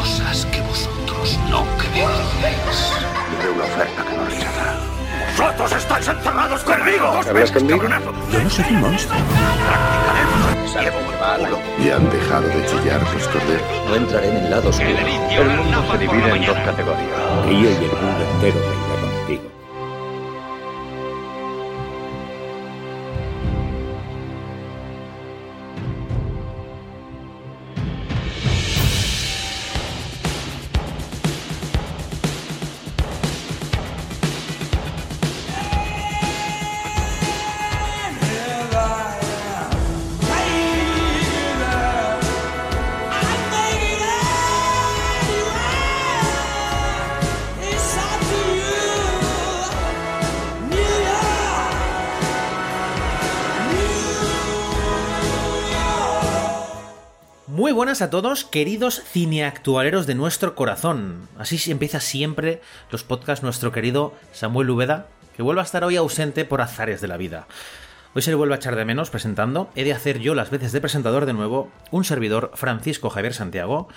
cosas que vosotros no creéis. Haré una oferta que no rechazará. ¡Vosotros estáis encerrados conmigo! ¿Hablas conmigo? Yo no soy un monstruo. ¿Y han dejado de chillar los corderos? No entraré en el lado oscuro. El mundo se divide en dos categorías. Y el mundo entero buenas a todos, queridos cineactualeros de nuestro corazón. Así empieza siempre los podcasts nuestro querido Samuel Ubeda, que vuelve a estar hoy ausente por azares de la vida. Hoy se le vuelve a echar de menos presentando. He de hacer yo las veces de presentador de nuevo, un servidor, Francisco Javier Santiago.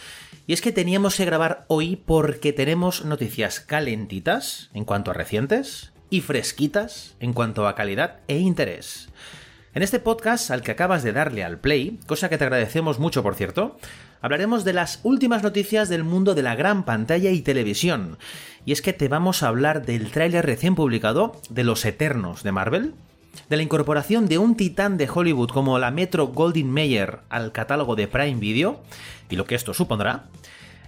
Y es que teníamos que grabar hoy porque tenemos noticias calentitas en cuanto a recientes y fresquitas en cuanto a calidad e interés. En este podcast al que acabas de darle al play, cosa que te agradecemos mucho por cierto, hablaremos de las últimas noticias del mundo de la gran pantalla y televisión. Y es que te vamos a hablar del tráiler recién publicado de Los Eternos de Marvel, de la incorporación de un titán de Hollywood como la Metro Goldwyn Mayer al catálogo de Prime Video, y lo que esto supondrá,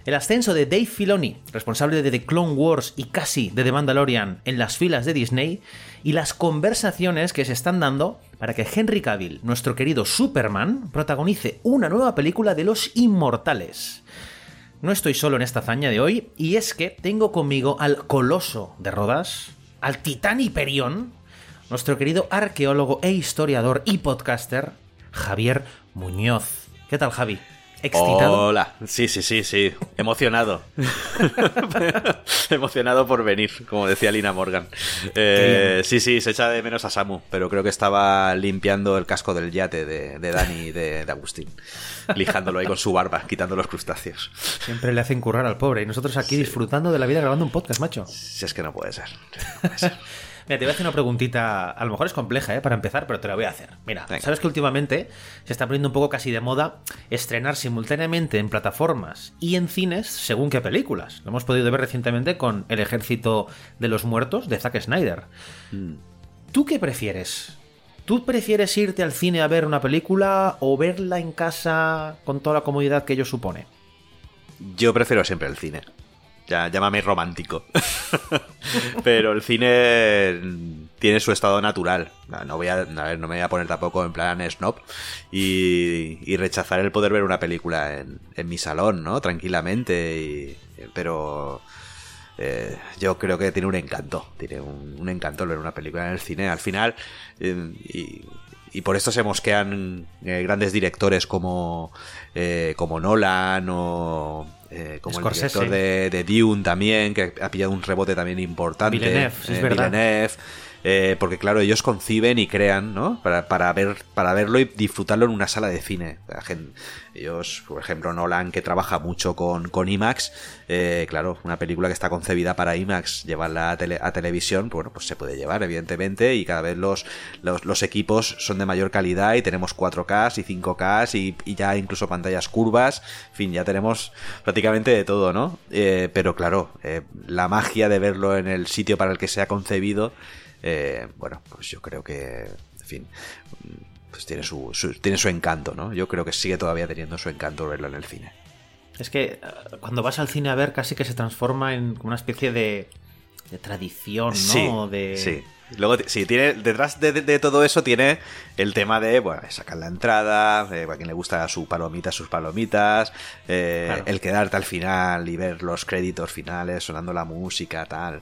el ascenso de Dave Filoni, responsable de The Clone Wars y casi de The Mandalorian en las filas de Disney, y las conversaciones que se están dando para que Henry Cavill, nuestro querido Superman, protagonice una nueva película de los inmortales. No estoy solo en esta hazaña de hoy, y es que tengo conmigo al coloso de Rodas, al titán Hiperión, nuestro querido arqueólogo e historiador y podcaster, Javier Muñoz. ¿Qué tal, Javi? ¿Excitado? Hola, sí, sí, sí, sí, emocionado. emocionado por venir, como decía Lina Morgan. Eh, sí, sí, se echa de menos a Samu, pero creo que estaba limpiando el casco del yate de, de Dani y de, de Agustín, lijándolo ahí con su barba, quitando los crustáceos. Siempre le hacen currar al pobre y nosotros aquí disfrutando de la vida grabando un podcast, macho. Si es que no puede ser. No puede ser. Mira, te voy a hacer una preguntita, a lo mejor es compleja, ¿eh? Para empezar, pero te la voy a hacer. Mira, Venga. sabes que últimamente se está poniendo un poco casi de moda estrenar simultáneamente en plataformas y en cines según qué películas. Lo hemos podido ver recientemente con El Ejército de los Muertos de Zack Snyder. ¿Tú qué prefieres? ¿Tú prefieres irte al cine a ver una película o verla en casa con toda la comodidad que ello supone? Yo prefiero siempre el cine. Ya, llámame romántico. Pero el cine tiene su estado natural. No voy a, no me voy a poner tampoco en plan snob y, y rechazar el poder ver una película en, mi salón, ¿no? Tranquilamente. pero eh, yo creo que tiene un encanto. Tiene un, encanto ver una película en el cine. Al final, y, y por esto se mosquean eh, grandes directores como, eh, como Nolan o eh, como Scorsese. el director de, de Dune también, que ha pillado un rebote también importante. Villeneuve, sí, es eh, verdad. Villeneuve, eh, porque claro, ellos conciben y crean, ¿no? Para, para, ver, para verlo y disfrutarlo en una sala de cine. Ellos, por ejemplo, Nolan, que trabaja mucho con, con IMAX, eh, claro, una película que está concebida para IMAX, llevarla a, tele- a televisión, bueno, pues se puede llevar, evidentemente, y cada vez los, los, equipos son de mayor calidad y tenemos 4K y 5K y, ya incluso pantallas curvas, en fin, ya tenemos prácticamente de todo, ¿no? Eh, pero claro, la magia de verlo en el sitio para el que se ha concebido, eh, bueno, pues yo creo que, en fin, pues tiene su, su- tiene su encanto, ¿no? Yo creo que sigue todavía teniendo su encanto verlo en el cine. Es que eh, cuando vas al cine a ver casi que se transforma en como una especie de, de tradición, ¿no? Sí, de... sí. Luego, sí, tiene, detrás de, de- de todo eso tiene el tema de, bueno, sacar la entrada, de, a quien le gusta su palomita, sus palomitas, eh, Claro. el quedarte al final y ver los créditos finales, sonando la música, tal.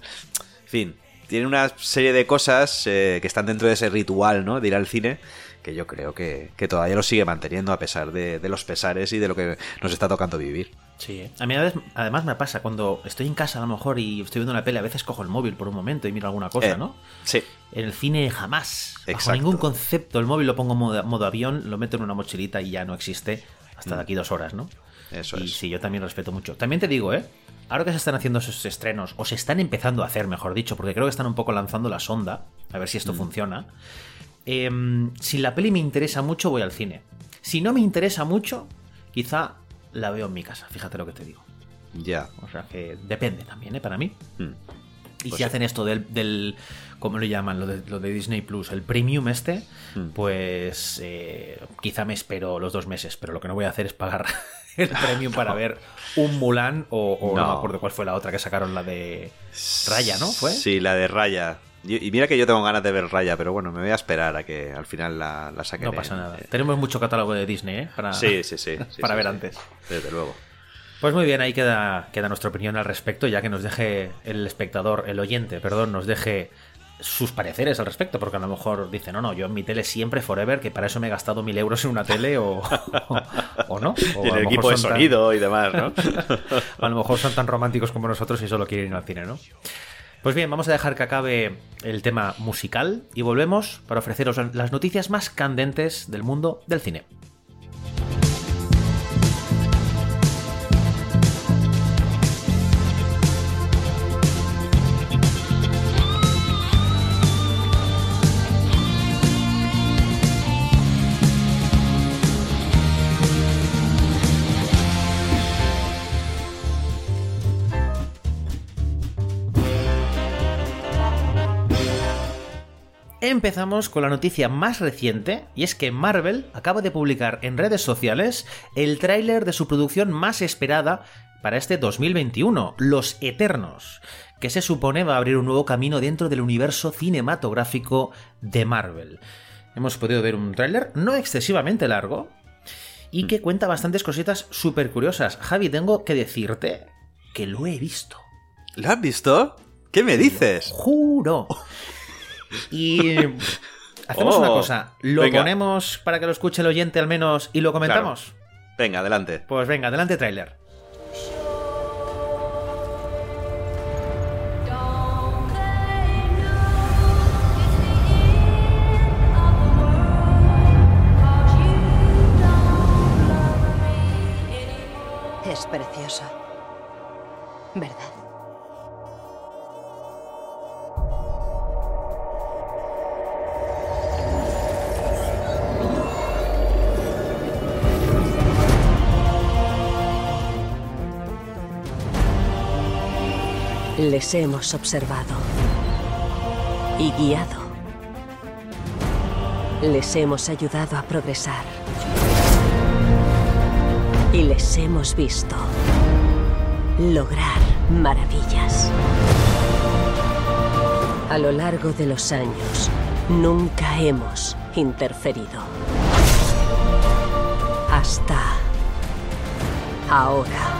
En fin, tiene una serie de cosas eh, que están dentro de ese ritual, ¿no? De ir al cine, que yo creo que, que todavía lo sigue manteniendo a pesar de, de los pesares y de lo que nos está tocando vivir. Sí, ¿eh? a mí a veces- además me pasa cuando estoy en casa a lo mejor y estoy viendo una peli, a veces cojo el móvil por un momento y miro alguna cosa, Eh, ¿no? Sí. En el cine jamás, bajo Exacto. ningún concepto, el móvil lo pongo en modo, modo avión, lo meto en una mochilita y ya no existe hasta de aquí dos horas, ¿no? Eso y es. sí, yo también respeto mucho. También te digo, ¿eh? Ahora que se están haciendo esos estrenos, o se están empezando a hacer, mejor dicho, porque creo que están un poco lanzando la sonda, a ver si Mm. esto funciona. em, si la peli me interesa mucho, voy al cine. Si no me interesa mucho, quizá la veo en mi casa, fíjate lo que te digo. Ya. O sea que depende también, ¿eh? Para mí. Hmm. Y Pues si sí. hacen esto del, del ¿cómo lo llaman? Lo de, lo de Disney Plus, el premium este, Hmm. pues eh, quizá me espero los dos meses, pero lo que no voy a hacer es pagar el premium para ver un Mulan o, o no. No. me acuerdo cuál fue la otra que sacaron, la de Raya, ¿no? ¿Fue? Sí, la de Raya. Y mira que yo tengo ganas de ver Raya, pero bueno, me voy a esperar a que al final la, la saquen. No pasa nada. Tenemos mucho catálogo de Disney, ¿eh? Para, Sí, sí, sí. sí, para sí, ver sí. antes. Desde luego. Pues muy bien, ahí queda, queda nuestra opinión al respecto, ya que nos deje el espectador, el oyente, perdón, nos deje sus pareceres al respecto, porque a lo mejor dice, no, no, yo en mi tele siempre forever, que para eso me he gastado mil euros en una tele o, o, o no. O Y en el equipo de tan- sonido y demás, ¿no? a lo mejor son tan románticos como nosotros y solo quieren ir al cine, ¿no? Pues bien, vamos a dejar que acabe el tema musical y volvemos para ofreceros las noticias más candentes del mundo del cine. Empezamos con la noticia más reciente, y es que Marvel acaba de publicar en redes sociales el tráiler de su producción más esperada para este 2021, Los Eternos, que se supone va a abrir un nuevo camino dentro del universo cinematográfico de Marvel. Hemos podido ver un tráiler no excesivamente largo y que cuenta bastantes cositas súper curiosas. Javi, tengo que decirte que lo he visto. ¿Lo has visto? ¿Qué me dices? Juro. Y hacemos Oh, una cosa. Lo venga. ponemos para que lo escuche el oyente al menos y lo comentamos. Venga, adelante. Pues venga, adelante tráiler. Es precioso. ¿Verdad? Les hemos observado y guiado. Les hemos ayudado a progresar. Y les hemos visto lograr maravillas. A lo largo de los años, nunca hemos interferido. Hasta ahora.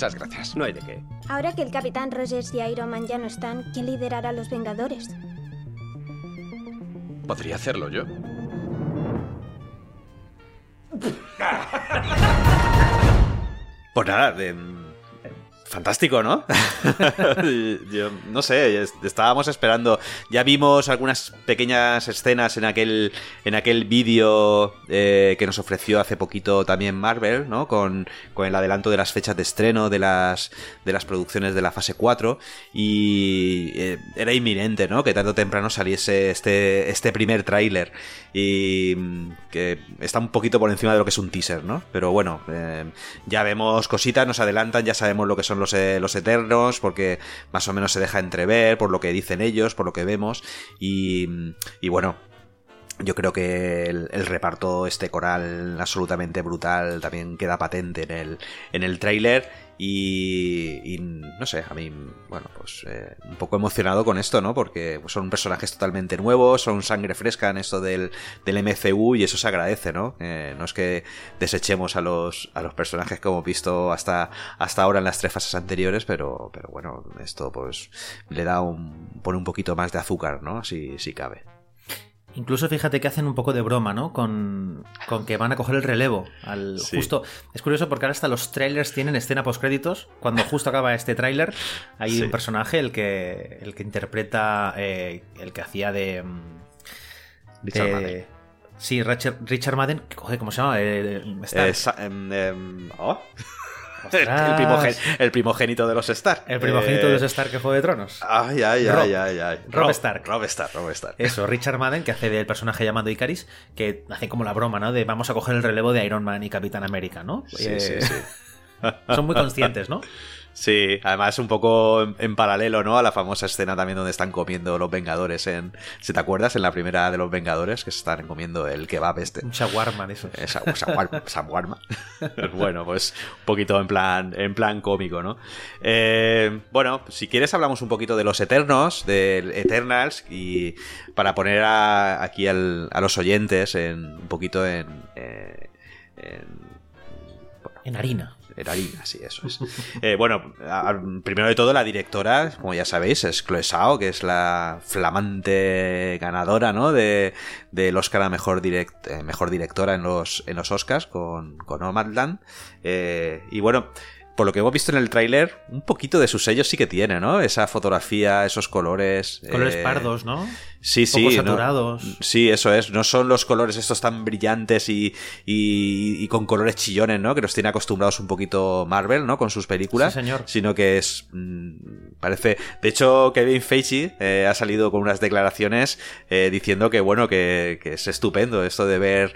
Muchas gracias. No hay de qué. Ahora que el Capitán Rogers y Iron Man ya no están, ¿quién liderará a los Vengadores? Podría hacerlo yo. Pues nada, de- fantástico, ¿no? Yo no sé, es- estábamos esperando. Ya vimos algunas pequeñas escenas en aquel, en aquel vídeo eh, que nos ofreció hace poquito también Marvel, ¿no? Con, con el adelanto de las fechas de estreno de las, de las producciones de la fase 4. Y eh, era inminente, ¿no? Que tarde o temprano saliese este, este primer tráiler. Y mm, que está un poquito por encima de lo que es un teaser, ¿no? Pero bueno, eh, ya vemos cositas, nos adelantan, ya sabemos lo que son los, eh, los eternos, porque más o menos se deja entrever por lo que dicen ellos, por lo que vemos. Y, y bueno, yo creo que el, el reparto este coral absolutamente brutal también queda patente en el, en el tráiler. Y, no sé, a mí, bueno, pues eh, un poco emocionado con esto, ¿no? Porque son personajes totalmente nuevos, son sangre fresca en esto del, del MCU y eso se agradece, ¿no? Eh, no es que desechemos a los, a los personajes que hemos visto hasta, hasta ahora en las tres fases anteriores, pero, pero bueno, esto pues le da un, pone un poquito más de azúcar, ¿no? Si, si cabe. Incluso fíjate que hacen un poco de broma, ¿no? Con, con que van a coger el relevo. Al, Sí. justo, es curioso porque ahora hasta los trailers tienen escena postcréditos. Cuando justo acaba este tráiler, hay Sí. un personaje, el que, el que interpreta, eh, el que hacía de... mm, Richard de- Madden. Sí, Richard, Richard Madden, ¿cómo se llama? Eh, Stark. Eh, sa- em, em, oh. el, Ostras. primogen- el primogénito de los Stark. el primogénito Eh, de los Stark que Juego de Tronos. Ay, ay, Rob. ay, ay, ay. Rob Stark. Rob Stark, Rob Stark. Eso, Richard Madden, que hace del personaje llamado Icaris, que hace como la broma, ¿no? De vamos a coger el relevo de Iron Man y Capitán América, ¿no? Sí, Eh, sí, sí. Son muy conscientes, ¿no? Sí, además un poco en, en paralelo, ¿no? A la famosa escena también donde están comiendo los Vengadores en... Si te acuerdas, en la primera de los Vengadores, que se están comiendo el kebab este. Un shawarma de esos. Esa, shawarma, shawarma. bueno, pues un poquito en plan, en plan cómico, ¿no? Eh, bueno, si quieres hablamos un poquito de los Eternos, del Eternals, y para poner a- aquí al- a los oyentes en, un poquito en... eh, en En harina. Harina, sí, eso es. Eh, bueno, primero de todo, la directora, como ya sabéis, es Chloe Zhao, que es la flamante ganadora, ¿no? De, del Oscar a mejor, direct, eh, mejor directora en los, en los Oscars con, con Nomadland. Eh, y bueno. Por lo que hemos visto en el tráiler, un poquito de su sello sí que tiene, ¿no? Esa fotografía, esos colores. Colores eh, pardos, ¿no? Sí, sí. Poco no- saturados. sí, eso es. No son los colores estos tan brillantes y, y- y con colores chillones, ¿no? Que nos tiene acostumbrados un poquito Marvel, ¿no? Con sus películas. Sí, señor. Sino que es. mm, parece. De hecho, Kevin Feige eh, ha salido con unas declaraciones eh, diciendo que, bueno, que, que es estupendo esto de ver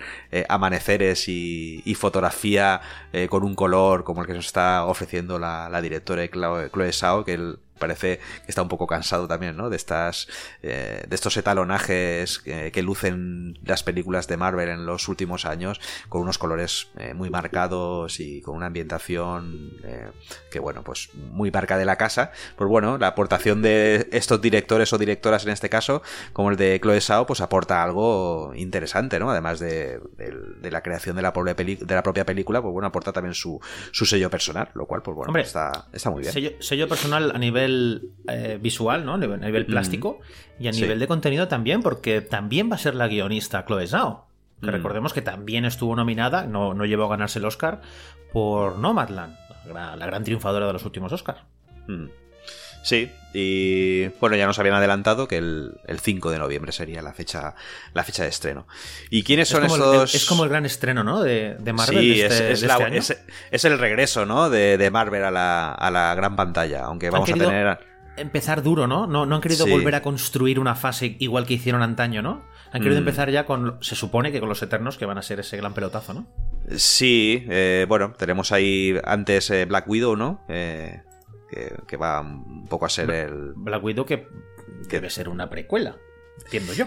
amaneceres y, y fotografía con un color como el que nos está ofreciendo la, directora Chloe, Chloe Zhao, que él parece que está un poco cansado también, ¿no? De estas, eh, de estos etalonajes que, que lucen las películas de Marvel en los últimos años, con unos colores eh, muy marcados y con una ambientación eh, que, bueno, pues muy marca de la casa. Pues bueno, la aportación de estos directores o directoras en este caso, como el de Chloe Zhao, pues aporta algo interesante, ¿no? Además de, de- de la creación de la, propia peli- de la propia película, pues bueno, aporta también su, su sello personal, lo cual, pues bueno, Hombre, está, está muy bien. Sello, sello personal a nivel eh, visual, ¿no? A nivel, nivel plástico y a Sí. nivel de contenido también, porque también va a ser la guionista Chloe Zhao. Que Mm. recordemos que también estuvo nominada, no, no llegó a ganarse el Oscar, por Nomadland, la, gran- la gran triunfadora de los últimos Oscars. Mm. Sí, y bueno, ya nos habían adelantado que el, el 5 de noviembre sería la fecha, la fecha de estreno. ¿Y quiénes son es, el, estos? es como el gran estreno, ¿no? De, de Marvel sí, de este, es, es de la- este año. es- es el regreso, ¿no? De, de Marvel a la, a la gran pantalla, aunque vamos a tener... empezar duro, ¿no? ¿no? No han querido Sí. volver a construir una fase igual que hicieron antaño, ¿no? Han querido Mm. empezar ya con, se supone que con los Eternos, que van a ser ese gran pelotazo, ¿no? Sí, eh, bueno, tenemos ahí antes eh, Black Widow, ¿no? Eh, que, que va un poco a ser el... Black Widow que debe ser una precuela, entiendo yo.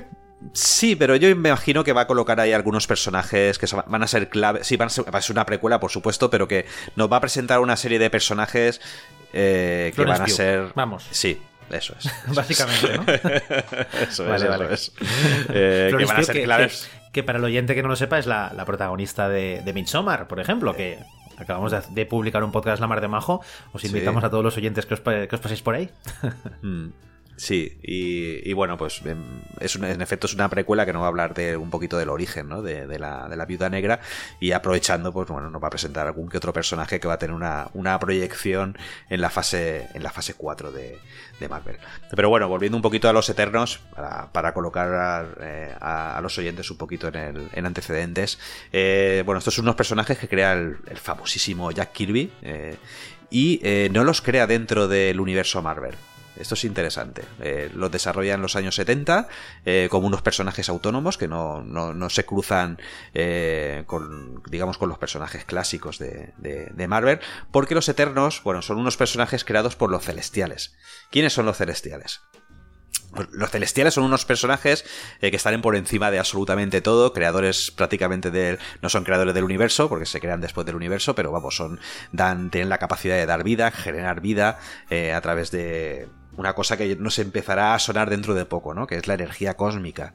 Sí, pero yo me imagino que va a colocar ahí algunos personajes que van a ser clave. Sí, van a ser, va a ser una precuela, por supuesto, pero que nos va a presentar una serie de personajes eh, que van a ser. vamos. Sí, eso es. eso Básicamente, ¿no? es. Eso Vale, es, vale. eso es. Eh, que van a ser claves. que- que para el oyente que no lo sepa es la, la protagonista de, de Midsommar, por ejemplo, que acabamos de, de publicar un podcast La Mar de Majo. Os Sí. invitamos a todos los oyentes que os, que os paséis por ahí. Sí, y, bueno, pues em, es una- en efecto es una precuela que nos va a hablar de un poquito del origen, ¿no? De, de la, de la viuda negra y aprovechando, pues bueno, nos va a presentar algún que otro personaje que va a tener una, una proyección en la fase, en la fase 4 de, de Marvel. Pero bueno, volviendo un poquito a los Eternos, para, para colocar a, eh, a- a los oyentes un poquito en, el, en antecedentes, eh, bueno, estos son unos personajes que crea el, el famosísimo Jack Kirby eh, y eh, no los crea dentro del universo Marvel. Esto es interesante. Eh, los desarrolla en los años 70 eh, como unos personajes autónomos que no, no- no se cruzan eh, con, digamos, con los personajes clásicos de, Marvel, porque los Eternos, bueno, son unos personajes creados por los Celestiales. ¿Quiénes son los Celestiales? pues los celestiales son unos personajes que están por encima de absolutamente todo, creadores prácticamente del, no son creadores del universo, porque se crean después del universo, pero vamos, son, dan, tienen la capacidad de dar vida, generar vida a través de, una cosa que nos empezará a sonar dentro de poco, ¿no? Que es la energía cósmica.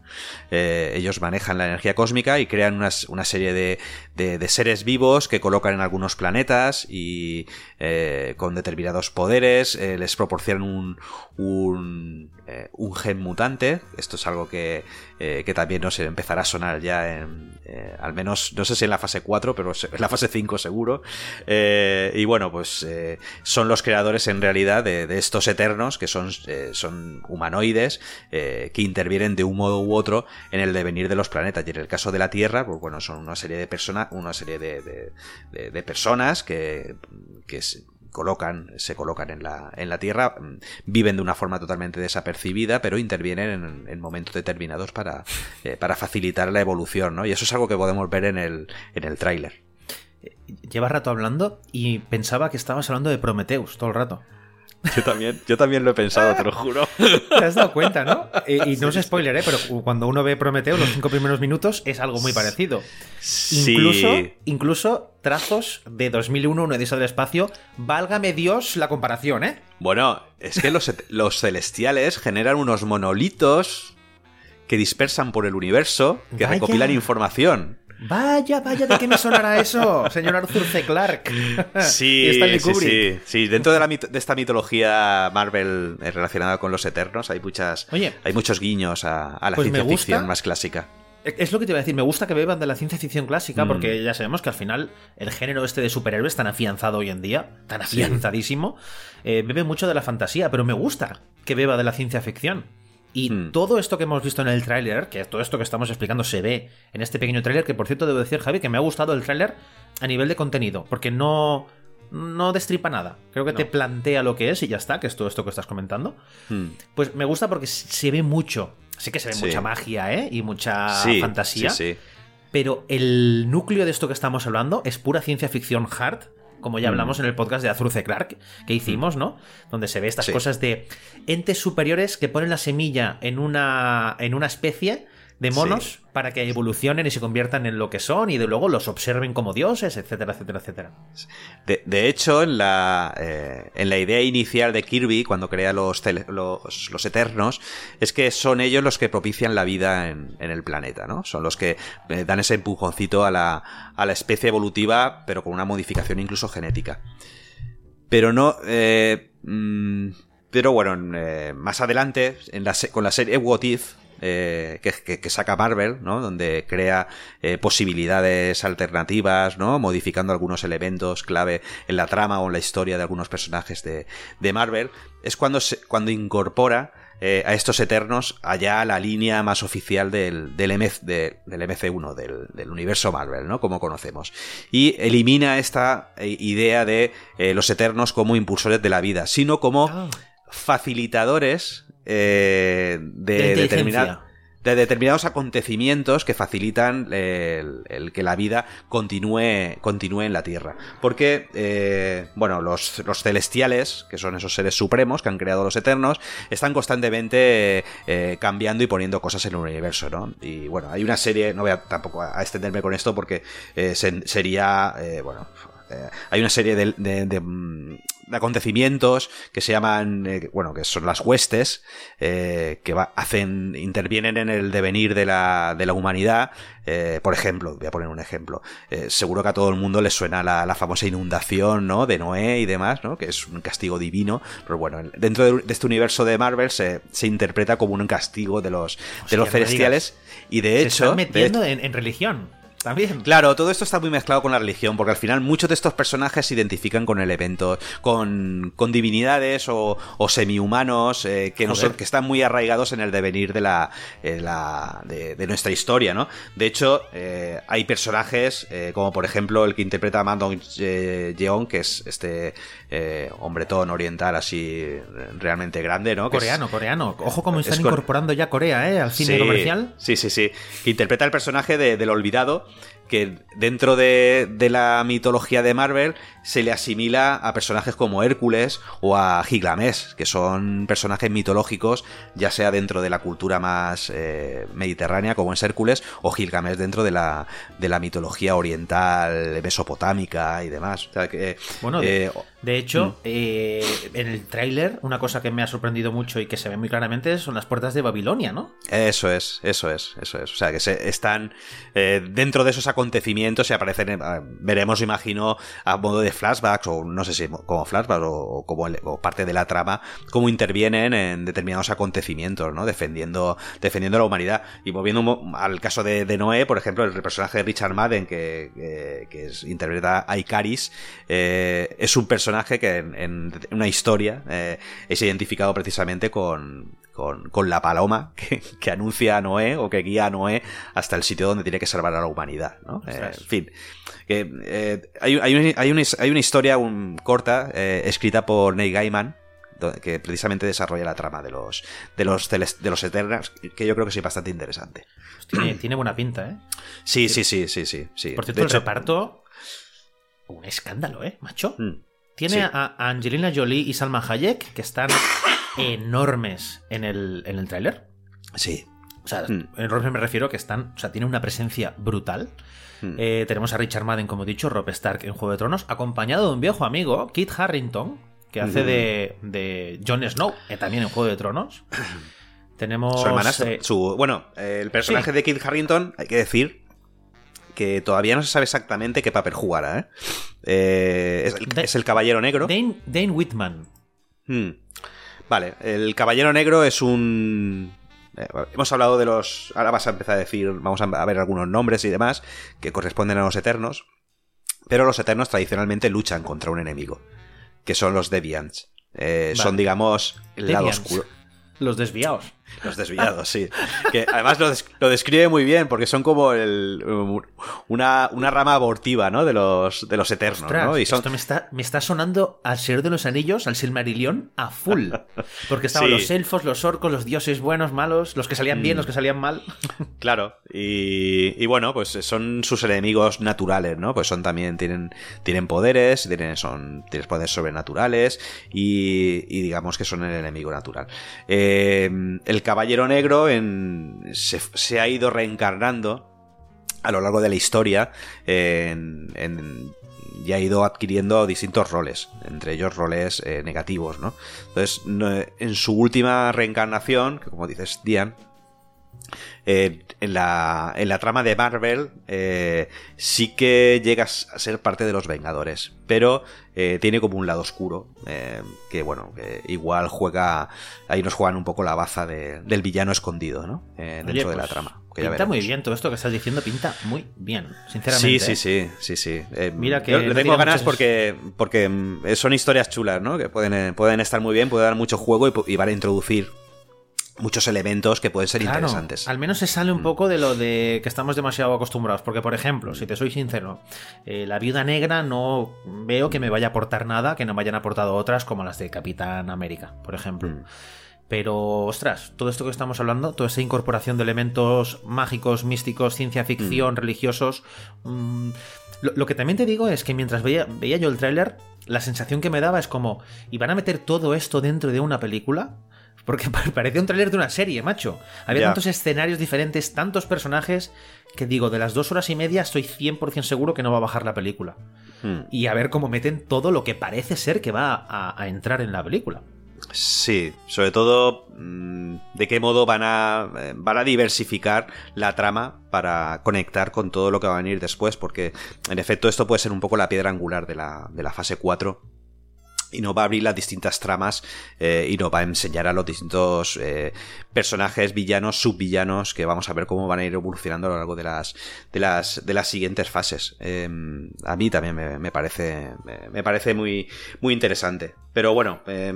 Eh, ellos manejan la energía cósmica y crean una serie de, de- seres vivos que colocan en algunos planetas y eh, con determinados poderes eh, les proporcionan un, un, un gen mutante. Esto es algo que, eh, que también nos empezará a sonar ya en, eh, al menos, no sé si en la fase 4, pero en la fase 5 seguro. Eh, y bueno, pues son los creadores en realidad de, estos eternos, que son, son humanoides, que intervienen de un modo u otro en el devenir de los planetas. Y en el caso de la Tierra, pues bueno, son una serie de personas, una serie de, de- de- personas que, que colocan, se colocan en la, en la Tierra, mm, viven de una forma totalmente desapercibida, pero intervienen en, en momentos determinados para, eh, para facilitar la evolución, ¿no? Y eso es algo que podemos ver en el, en el tráiler. Llevas rato hablando y pensaba que estabas hablando de Prometheus todo el rato. Yo también, yo también lo he pensado, te lo juro. Te has dado cuenta, ¿no? Eh, y no es spoiler, ¿eh? Pero cuando uno ve Prometheus, los cinco primeros minutos, es algo muy parecido. Sí. Incluso, incluso trazos de 2001, una Odisea del espacio. Válgame Dios la comparación, ¿eh? Bueno, es que los, los celestiales generan unos monolitos que dispersan por el universo, que Vaya. recopilan información. Vaya, vaya, ¿de qué me sonará eso, señor Arthur C. Clarke? Sí, Y sí, Kubrick. sí, sí. Dentro de, la de esta mitología Marvel eh, relacionada con los Eternos hay muchas, Oye. hay muchos guiños a, a la Pues ciencia ficción más clásica. Es lo que te iba a decir, me gusta que beban de la ciencia ficción clásica Mm. porque ya sabemos que al final el género este de superhéroes tan afianzado hoy en día, tan afianzadísimo, eh, bebe mucho de la fantasía, pero me gusta que beba de la ciencia ficción. Y Mm. todo esto que hemos visto en el tráiler, que todo esto que estamos explicando se ve en este pequeño tráiler, que por cierto debo decir, Javi, que me ha gustado el tráiler a nivel de contenido, porque no, no destripa nada. Creo que te plantea lo que es y ya está, que es todo esto que estás comentando. Hmm. Pues me gusta porque se ve mucho. Sí que se ve Sí. mucha magia, ¿eh? Y mucha Sí, fantasía. sí, sí. Pero el núcleo de esto que estamos hablando es pura ciencia ficción hard, como ya hablamos en el podcast de Arthur C. Clarke que hicimos, ¿no? Donde se ve estas Sí. cosas de entes superiores que ponen la semilla en una, en una especie de monos para que evolucionen y se conviertan en lo que son y de luego los observen como dioses, etcétera, etcétera, etcétera. De, de hecho, en la, eh, en la idea inicial de Kirby, cuando crea los, tele- los, los Eternos, es que son ellos los que propician la vida en, en el planeta, ¿no? Son los que eh, dan ese empujoncito a la, a la especie evolutiva, pero con una modificación incluso genética. Pero no... eh, mm, pero bueno, más adelante, en la con la serie What If, eh, que, que- que saca Marvel, ¿no? Donde crea eh, posibilidades alternativas, ¿no? Modificando algunos elementos clave en la trama o en la historia de algunos personajes de, de Marvel, es cuando, se- cuando incorpora eh, a estos Eternos allá a la línea más oficial del, del, MF de- del MC1, del, del universo Marvel, ¿no? Como conocemos. Y elimina esta idea de eh, los Eternos como impulsores de la vida, sino como Ah. facilitadores eh, de, determinados acontecimientos que facilitan eh, el, el que la vida continúe, continúe en la Tierra. Porque, eh, bueno, los, los celestiales, que son esos seres supremos que han creado los eternos, están constantemente eh, cambiando y poniendo cosas en el universo, ¿no? Y bueno, hay una serie, no voy a tampoco a, extenderme con esto porque eh, se- sería, eh, bueno, eh, hay una serie de, de- de, mm, de acontecimientos que se llaman, eh, bueno, que son las huestes, eh, que va- hacen, intervienen en el devenir de la, de la humanidad. Eh, por ejemplo, voy a poner un ejemplo. Seguro que a todo el mundo le suena la, la famosa inundación, ¿no? De Noé y demás, ¿no? Que es un castigo divino. Pero bueno, en- dentro de, este universo de Marvel se, se interpreta como un castigo de los, de los celestiales. Y de Se hecho, están de metiendo en, en religión. También. Claro, todo esto está muy mezclado con la religión, porque al final muchos de estos personajes se identifican con elementos, con, con divinidades o, o semihumanos eh, que, no son- que están muy arraigados en el devenir de la, eh, la- de, de nuestra historia, ¿no? De hecho, eh, hay personajes eh, como por ejemplo el que interpreta a Mandong eh, Yeon, que es este hombretón oriental así realmente grande, ¿no? Que es- Coreano, coreano. Ojo cómo Es están cor- incorporando ya Corea, ¿eh? Al cine Sí, comercial. Sí, sí, sí. Que interpreta el personaje de- del olvidado, que dentro de, de la mitología de Marvel se le asimila a personajes como Hércules o a Gilgamesh, que son personajes mitológicos, ya sea dentro de la cultura más eh, mediterránea, como es Hércules, o Gilgamesh dentro de la, de la mitología oriental, mesopotámica y demás. O sea que, Bueno, de, eh, de hecho, mm. eh, en el tráiler, una cosa que me ha sorprendido mucho y que se ve muy claramente son las puertas de Babilonia, ¿no? Eso es, eso es, eso es. O sea, que se, están eh, dentro de esos acontecimientos y aparecen, eh, veremos, imagino, a modo de flashbacks, o no sé si como flashbacks o, como parte de la trama, cómo intervienen en determinados acontecimientos, ¿no? Defendiendo, defendiendo la humanidad. Y moviendo al caso de, Noé, por ejemplo, el personaje de Richard Madden, que, que, es, interpreta a Icaris, eh, es un personaje que en, en una historia eh, es identificado precisamente con, con, con la paloma que, que anuncia a Noé o que guía a Noé hasta el sitio donde tiene que salvar a la humanidad, ¿no? Eh, en fin, que, eh, hay, hay, un- hay, una, hay una historia un- corta eh, escrita por Neil Gaiman que precisamente desarrolla la trama de los de los de los Eternals que yo creo que sí bastante interesante. Pues tiene, tiene buena pinta, ¿eh? Sí, sí, sí, sí, sí, sí. Por cierto, De el hecho, reparto. Un escándalo, ¿eh, macho? mm, Tiene sí. a Angelina Jolie y Salma Hayek, que están enormes en el, en el tráiler. sí. O sea, Mm. enormes me refiero que están. O sea, tienen una presencia brutal. Mm. Eh, tenemos a Richard Madden, como he dicho, Rob Stark en Juego de Tronos, acompañado de un viejo amigo, Kit Harrington, que hace Ujú. de, de Jon Snow, eh, también en Juego de Tronos. Tenemos. Su hermanastro. eh, su- bueno, el personaje sí. de Kit Harrington, hay que decir que todavía no se sabe exactamente qué papel jugará. ¿eh? Eh, es, el, Da- es el Caballero Negro. Dane, Dane Whitman. Hmm. Vale, el Caballero Negro es un... eh, hemos hablado de los... Ahora vas a empezar a decir, vamos a ver algunos nombres y demás que corresponden a los Eternos, pero los Eternos tradicionalmente luchan contra un enemigo, que son los Deviants. Eh, Vale. Son, digamos, el lado oscuro. Los desviados. Los desviados, sí. Que además lo, des- lo describe muy bien, porque son como el, una, una rama abortiva, ¿no? De los, de los eternos, Ostras, ¿no? Y son, Esto me está, me está sonando al Señor de los Anillos, al Silmarillion, a full. Porque estaban Sí. los elfos, los orcos, los dioses buenos, malos, los que salían bien, Mm. los que salían mal. Claro, y, y bueno, pues son sus enemigos naturales, ¿no? Pues son también, tienen, tienen poderes, tienen, son, tienen poderes sobrenaturales y, y digamos que son el enemigo natural. Eh, el Caballero Negro en, se, ha ido reencarnando a lo largo de la historia y ha ido adquiriendo distintos roles, entre ellos roles eh, negativos, ¿no? Entonces, en su última reencarnación, que como dices, Dian, eh, en, la, en la trama de Marvel eh, sí que llegas a ser parte de los Vengadores, pero eh, tiene como un lado oscuro, que bueno, que igual juega, ahí nos juegan un poco la baza de- del villano escondido, ¿no? Dentro Oye, de la pues, trama. que ya Pinta muy bien, todo esto que estás diciendo pinta muy bien, sinceramente. Sí, sí, sí, sí, sí. Mira que yo le tengo ganas muchas- porque, porque mm, son historias chulas, ¿no? Que pueden, pueden estar muy bien, pueden dar mucho juego y, y van a introducir muchos elementos que pueden ser Claro, interesantes. al menos se sale un Mm. poco de lo de que estamos demasiado acostumbrados. Porque, por ejemplo, si te soy sincero, eh, la viuda negra no veo que me vaya a aportar nada que no me hayan aportado otras como las de Capitán América, por ejemplo. Mm. Pero, ostras, todo esto que estamos hablando, toda esa incorporación de elementos mágicos, místicos, ciencia ficción, religiosos. mm, lo, lo que también te digo es que mientras veía, veía yo el tráiler, la sensación que me daba es como, ¿y van a meter todo esto dentro de una película? Porque pa- parecía un tráiler de una serie, macho. Había tantos escenarios diferentes, tantos personajes, que digo, de las dos horas y media estoy 100% seguro que no va a bajar la película. Mm. Y a ver cómo meten todo lo que parece ser que va a, a entrar en la película. Sí, sobre todo mm, de qué modo van a, eh, van a diversificar la trama para conectar con todo lo que va a venir después, porque en efecto esto puede ser un poco la piedra angular de la, de la fase 4 y nos va a abrir las distintas tramas eh, y nos va a enseñar a los distintos eh, personajes, villanos, subvillanos que vamos a ver cómo van a ir evolucionando a lo largo de las de las de las siguientes fases. Eh, a mí también me, me parece me parece muy muy interesante. Pero bueno, eh,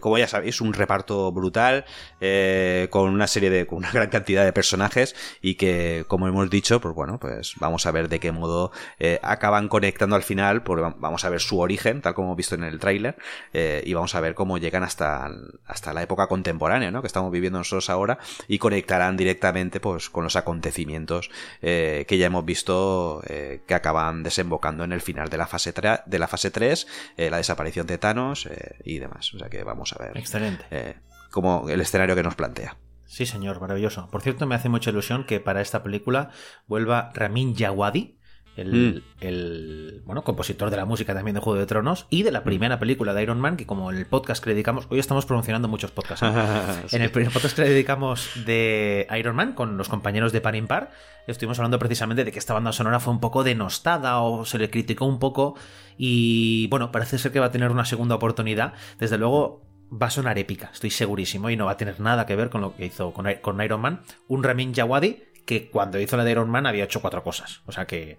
como ya sabéis, un reparto brutal, eh, con una serie de, con una gran cantidad de personajes y que, como hemos dicho, pues bueno, pues vamos a ver de qué modo eh, acaban conectando al final, porque vamos a ver su origen, tal como hemos visto en el tráiler, y vamos a ver cómo llegan hasta, hasta la época contemporánea, ¿no? Que estamos viviendo nosotros ahora y conectarán directamente, pues, con los acontecimientos que ya hemos visto que acaban desembocando en el final de la fase, de la fase 3, eh, la desaparición de Thanos eh, y demás. O sea que vamos a ver. Excelente. Eh, como el escenario que nos plantea. Sí, señor, maravilloso. Por cierto, me hace mucha ilusión que para esta película vuelva Ramin Djawadi, el, Mm. el, bueno, compositor de la música también de Juego de Tronos y de la primera película de Iron Man, que como en el podcast que le dedicamos, hoy estamos promocionando muchos podcasts. ¿eh? En el primer podcast que le dedicamos de Iron Man con los compañeros de Par Impar, estuvimos hablando precisamente de que esta banda sonora fue un poco denostada o se le criticó un poco y bueno, parece ser que va a tener una segunda oportunidad. Desde luego va a sonar épica, estoy segurísimo, y no va a tener nada que ver con lo que hizo con, Iron Man. Un Ramin Djawadi que cuando hizo la de Iron Man había hecho cuatro cosas. O sea que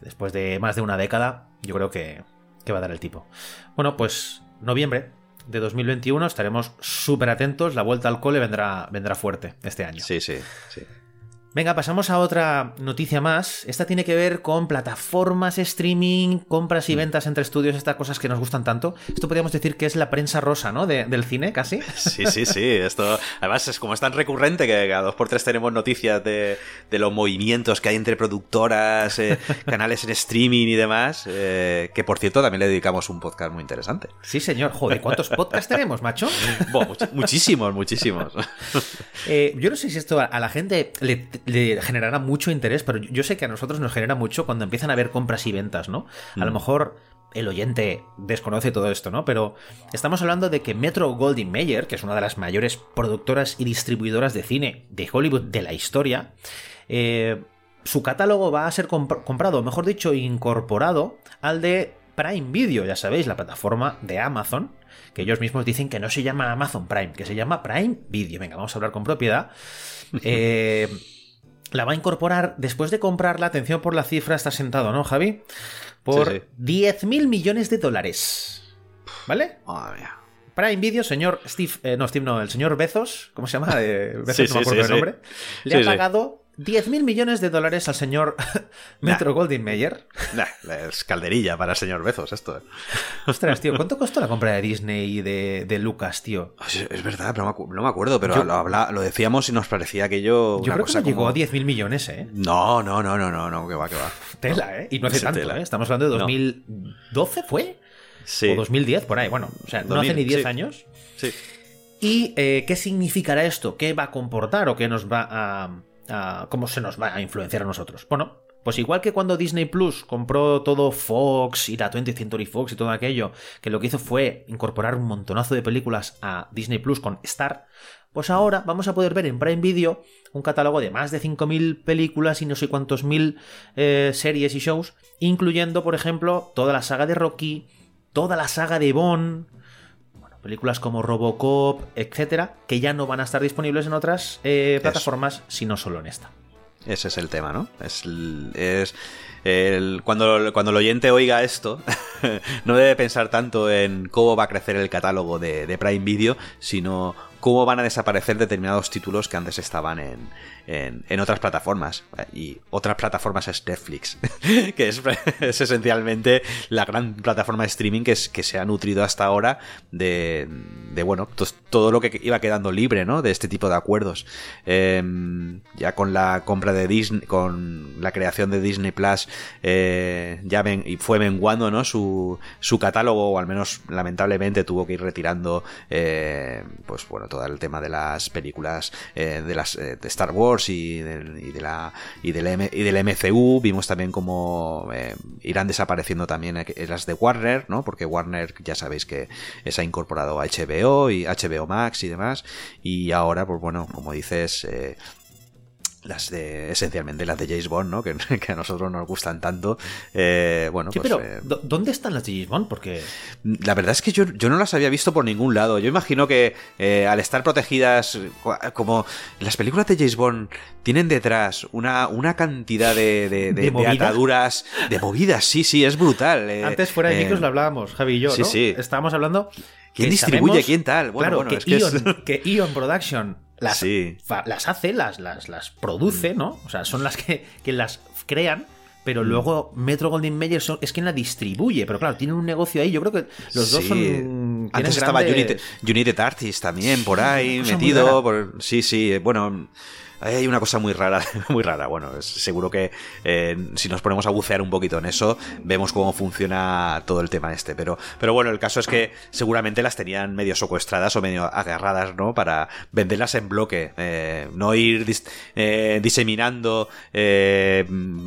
después de más de una década, yo creo que, que va a dar el tipo. Bueno, pues noviembre de 2021 estaremos súper atentos. La vuelta al cole vendrá, vendrá fuerte este año. Sí, sí, sí. Venga, pasamos a otra noticia más. Esta tiene que ver con plataformas, streaming, compras y ventas entre estudios, estas cosas que nos gustan tanto. Esto podríamos decir que es la prensa rosa, ¿no? De- del cine, casi. Sí, sí, sí. Esto, además, es como es tan recurrente que cada dos por tres tenemos noticias de, de los movimientos que hay entre productoras, eh, canales en streaming y demás. eh, que por cierto, también le dedicamos un podcast muy interesante. Sí, señor. Joder, ¿cuántos podcasts tenemos, macho? Much- muchísimos, muchísimos. Eh, yo no sé si esto a, a la gente le, le generará mucho interés, pero yo sé que a nosotros nos genera mucho cuando empiezan a haber compras y ventas, ¿no? A lo Mm. mejor el oyente desconoce todo esto, ¿no? Pero estamos hablando de que Metro Goldwyn Mayer, que es una de las mayores productoras y distribuidoras de cine de Hollywood de la historia, eh, su catálogo va a ser comp- comprado, o mejor dicho, incorporado al de Prime Video, ya sabéis, la plataforma de Amazon, que ellos mismos dicen que no se llama Amazon Prime, que se llama Prime Video. Venga, vamos a hablar con propiedad. Eh, la va a incorporar después de comprarla, atención por la cifra, está sentado, ¿no, Javi? Por Sí, sí. 10 mil millones de dólares. ¿Vale? Madre mía. Prime Video, señor Steve, eh, no, Steve no, el señor Bezos, ¿cómo se llama? Eh, Bezos, Sí, no me acuerdo el nombre. Le ha pagado 10 mil millones de dólares al señor Metro Goldwyn Mayer. Nah, es calderilla para el señor Bezos esto. eh. Ostras, tío, ¿cuánto costó la compra de Disney y de, de Lucas, tío? Es, es verdad, pero no me, acu- no me acuerdo, pero Yo- lo, habla- lo decíamos y nos parecía aquello. Yo una creo que no llegó como- a 10 mil millones, ¿eh? No, no, no, no, no, no, que va, que va. Tela, ¿eh? Y no hace Ese tanto, tela. ¿eh? Estamos hablando de No. 2012, ¿fue? Sí. O 2010, por ahí. Bueno, o sea, no 2000, hace ni 10 sí. años. Sí. ¿Y eh, qué significará esto? ¿Qué va a comportar o qué nos va a, cómo se nos va a influenciar a nosotros? Bueno, pues igual que cuando Disney Plus compró todo Fox y la 20th Century Fox y todo aquello, que lo que hizo fue incorporar un montonazo de películas a Disney Plus con Star, pues ahora vamos a poder ver en Prime Video un catálogo de más de 5.000 películas y no sé cuántos mil eh, series y shows, incluyendo, por ejemplo, toda la saga de Rocky, toda la saga de Bond, películas como Robocop, etcétera, que ya no van a estar disponibles en otras eh, plataformas, sino solo en esta. Ese es el tema, ¿no? Es, el- es el- cuando, cuando el oyente oiga esto, no debe pensar tanto en cómo va a crecer el catálogo de, de Prime Video, sino cómo van a desaparecer determinados títulos que antes estaban en, en, otras plataformas. Y otras plataformas es Netflix, que es, es esencialmente la gran plataforma de streaming que, se ha nutrido hasta ahora de, de bueno, to- todo lo que iba quedando libre, ¿no? De este tipo de acuerdos. Eh, ya con la compra de Disney, con la creación de Disney Plus, eh, ya ven, y fue menguando, ¿no? Su, su catálogo, o al menos lamentablemente tuvo que ir retirando, eh, pues bueno, todo el tema de las películas eh, de las eh, de Star Wars y, del- y de la y del, y del MCU. Vimos también como eh, irán desapareciendo también las de Warner, ¿no? Porque Warner ya sabéis que se ha incorporado a HBO y HBO Max y demás. Y ahora, pues bueno, como dices, eh, las de esencialmente las de James Bond, ¿no? Que, que a nosotros nos gustan tanto. Eh, bueno, Sí, pues pero eh, ¿dó- ¿dónde están las de James Bond? Porque la verdad es que yo, yo no las había visto por ningún lado. Yo imagino que eh, al estar protegidas, como las películas de James Bond tienen detrás una, una cantidad de, de, de- ¿De ataduras, movidas, sí, sí, es brutal. eh, antes fuera de micros lo hablábamos, Javi y yo, sí, ¿no? sí. Estábamos hablando... ¿Quién distribuye? sabemos- ¿Quién tal? Bueno, claro, bueno, que, es que es- Ion, que Ion Production las, Sí. fa- las hace, las, las, las produce, ¿no? O sea, son las que, que las crean, Mm. pero luego Metro Golden Mayer son- es quien la distribuye. Pero claro, tienen un negocio ahí. Yo creo que los dos son. Antes estaba grandes- United, United Artists también por ahí metido. por- sí, sí, eh, bueno. Hay una cosa muy rara, muy rara. Bueno, seguro que eh, si nos ponemos a bucear un poquito en eso, vemos cómo funciona todo el tema este. Pero, pero bueno, el caso es que seguramente las tenían medio secuestradas o medio agarradas, ¿no? Para venderlas en bloque. eh, no ir dis- eh, diseminando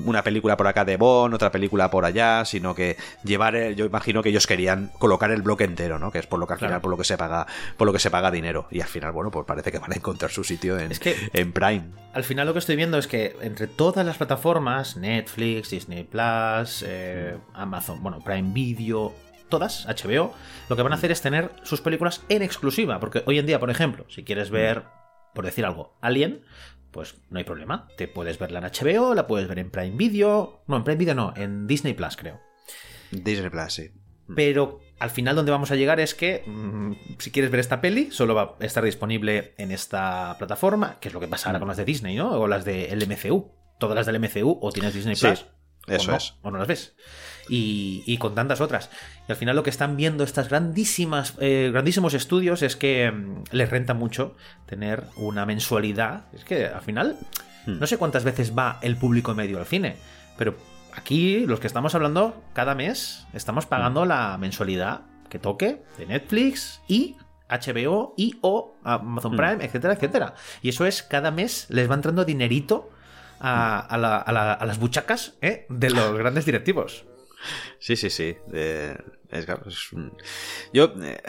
una película por acá de Bond, otra película por allá, sino que llevar, el- yo imagino que ellos querían colocar el bloque entero, ¿no? Que es por lo que al Claro. final, por lo que se paga, por lo que se paga dinero. Y al final, bueno, pues parece que van a encontrar su sitio en, Es que- en Prime. Al final lo que estoy viendo es que entre todas las plataformas, Netflix, Disney Plus, eh, Amazon, bueno, Prime Video, todas, HBO, lo que van a hacer es tener sus películas en exclusiva. Porque hoy en día, por ejemplo, si quieres ver, por decir algo, Alien, pues no hay problema. Te puedes verla en HBO, la puedes ver en Prime Video. No, en Prime Video no, en Disney Plus, creo. Disney Plus, sí. Pero al final donde vamos a llegar es que mm, si quieres ver esta peli, solo va a estar disponible en esta plataforma, que es lo que pasa ahora con las de Disney, ¿no? O las del MCU. Todas las del MCU o tienes Disney Sí, Plus. eso o no, es. O no las ves. Y, y con tantas otras. Y al final lo que están viendo estas grandísimas, eh, grandísimos estudios es que mm, les renta mucho tener una mensualidad. Es que al final, Hmm. no sé cuántas veces va el público medio al cine, pero aquí los que estamos hablando, cada mes estamos pagando la mensualidad que toque de Netflix y HBO y o Amazon Hmm. Prime, etcétera, etcétera. Y eso es, cada mes les va entrando dinerito a, a la- a la- a las buchacas ¿eh? de los grandes directivos. Sí, sí, sí. Eh, es, es Yo. eh,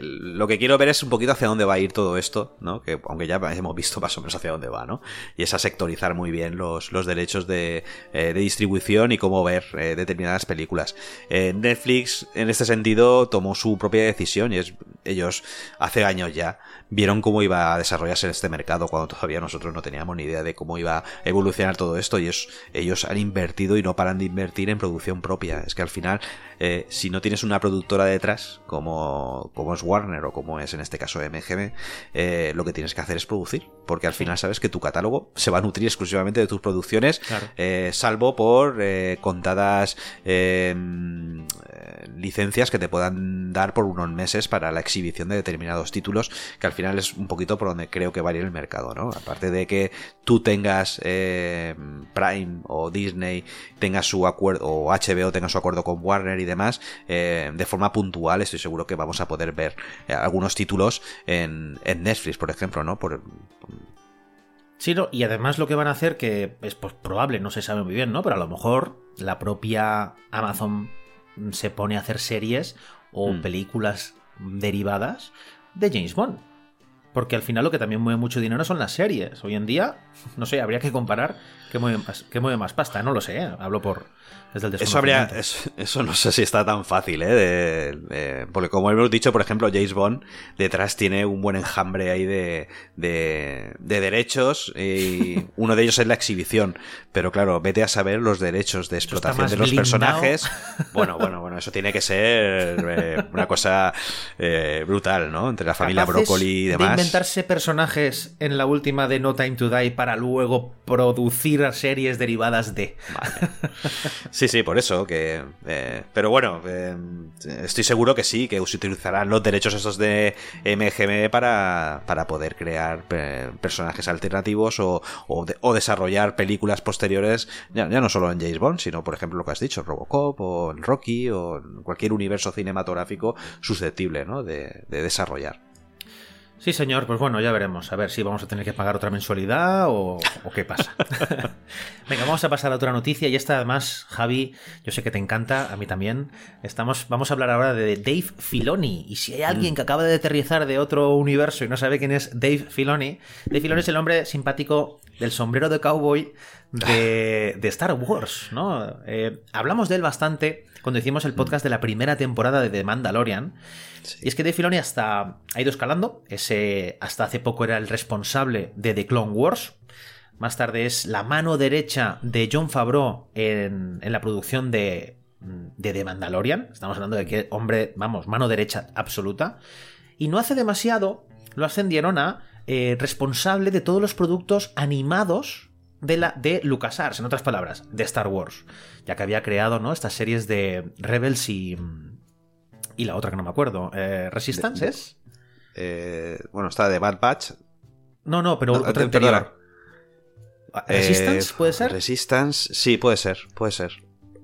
lo que quiero ver es un poquito hacia dónde va a ir todo esto, ¿no? Que aunque ya hemos visto más o menos hacia dónde va, ¿no? Y es a sectorizar muy bien los, los derechos de, eh, de distribución y cómo ver eh, determinadas películas. Eh, Netflix, en este sentido, tomó su propia decisión y es ellos hace años ya vieron cómo iba a desarrollarse este mercado cuando todavía nosotros no teníamos ni idea de cómo iba a evolucionar todo esto y ellos, ellos han invertido y no paran de invertir en producción propia. Es que al final, eh, si no tienes una productora detrás, como, como es Warner o como es en este caso MGM, eh, lo que tienes que hacer es producir, porque al final sabes que tu catálogo se va a nutrir exclusivamente de tus producciones, Claro. eh, salvo por eh, contadas eh, licencias que te puedan dar por unos meses para la exhibición de determinados títulos, que al final es un poquito por donde creo que va a ir el mercado, ¿no? Aparte de que tú tengas eh, Prime o Disney, tengas su acuerdo, o HBO tenga su acuerdo con Warner y demás, de forma puntual estoy seguro que vamos a poder ver eh, algunos títulos en, en Netflix, por ejemplo, ¿no? Por, Sí, no, y además lo que van a hacer, que es pues, probable, no se sabe muy bien, ¿no? Pero a lo mejor la propia Amazon se pone a hacer series o Mm. películas derivadas de James Bond. Porque al final lo que también mueve mucho dinero son las series. Hoy en día, no sé, habría que comparar qué mueve más, mueve más pasta. No lo sé, ¿eh? hablo por desde el Eso habría, eso, eso no sé si está tan fácil, ¿eh? De- de- porque como hemos dicho, por ejemplo, James Bond detrás tiene un buen enjambre ahí de, de, de derechos y uno de ellos es la exhibición. Pero claro, vete a saber los derechos de explotación de los blindado. personajes. Bueno, bueno, bueno, eso tiene que ser eh, una cosa eh, brutal, ¿no? Entre la familia Broccoli y De demás. inventarse personajes en la última de No Time to Die para luego producir series derivadas de. Sí, sí, por eso. que eh, Pero bueno, eh, estoy seguro que sí, que se utilizarán los derechos esos de MGM para, para poder crear eh, personajes alternativos o, o, de- o desarrollar películas posteriores, ya, no solo en James Bond, sino por ejemplo lo que has dicho, Robocop o en Rocky o en cualquier universo cinematográfico susceptible ¿no? de desarrollar. Sí, señor, pues bueno, ya veremos. A ver si vamos a tener que pagar otra mensualidad o, o qué pasa. Venga, vamos a pasar a otra noticia y esta además, Javi, yo sé que te encanta, a mí también. Estamos, vamos a hablar ahora de Dave Filoni. Y si hay alguien que acaba de aterrizar de otro universo y no sabe quién es Dave Filoni, Dave Filoni es el hombre simpático del sombrero de cowboy de, de Star Wars, ¿no? Eh, hablamos de él bastante cuando hicimos el podcast de la primera temporada de The Mandalorian. Y es que Dave Filoni hasta ha ido escalando. Ese, hasta hace poco era el responsable de The Clone Wars. Más tarde es la mano derecha de John Favreau en, en la producción de, de The Mandalorian. Estamos hablando de que, hombre, vamos, mano derecha absoluta. Y no hace demasiado lo ascendieron a eh, responsable de todos los productos animados de, la, de LucasArts, en otras palabras, de Star Wars. Ya que había creado ¿no? estas series de Rebels y. Y la otra que no me acuerdo. Eh, ¿Resistance De- de- es? Eh, bueno, está de Bad Batch. No, no, pero No, otra te- anterior. perdona. ¿Resistance Eh, puede ser? Resistance, sí, puede ser, puede ser.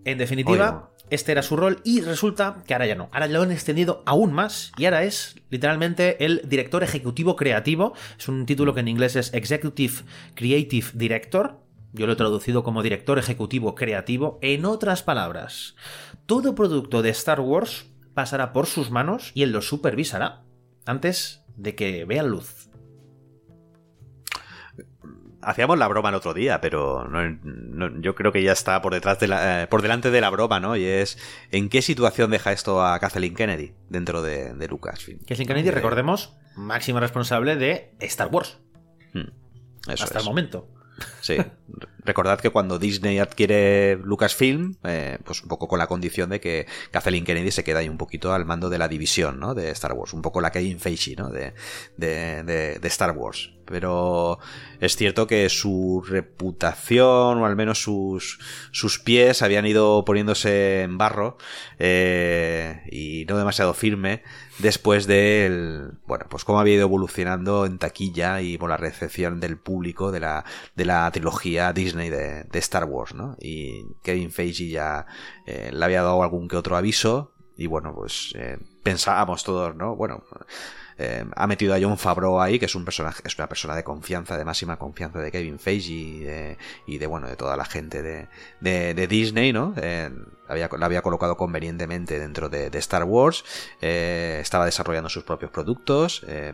En definitiva. Este era su rol y resulta que ahora ya no. Ahora lo han extendido aún más y ahora es literalmente el director ejecutivo creativo. Es un título que en inglés es Executive Creative Director. Yo lo he traducido como director ejecutivo creativo. En otras palabras, todo producto de Star Wars pasará por sus manos y él lo supervisará antes de que vea luz. Hacíamos la broma el otro día, pero no- no- yo creo que ya está por detrás de la, eh, por delante de la broma, ¿no? Y es ¿en qué situación deja esto a Kathleen Kennedy dentro de, de Lucasfilm? Kathleen Kennedy, Eh, recordemos, máxima responsable de Star Wars. hmm, eso hasta es. el momento. Sí. Recordad que cuando Disney adquiere Lucasfilm, eh, pues un poco con la condición de que Kathleen Kennedy se queda ahí un poquito al mando de la división, ¿no? De Star Wars. Un poco la Kevin Feige, ¿no? De, de, de- de Star Wars. Pero es cierto que su reputación, o al menos sus, sus pies, habían ido poniéndose en barro eh, y no demasiado firme después del, bueno, pues cómo había ido evolucionando en taquilla y por la recepción del público de la, de la trilogía Disney de, de Star Wars, ¿no? Y Kevin Feige ya eh, le había dado algún que otro aviso y bueno, pues eh, pensábamos todos, ¿no? Bueno, eh, ha metido a John Favreau ahí, que es un personaje, es una persona de confianza, de máxima confianza de Kevin Feige y de, y de bueno, de toda la gente de, de, de Disney, ¿no? Eh, la había, la había colocado convenientemente dentro de, de Star Wars, eh, estaba desarrollando sus propios productos, eh,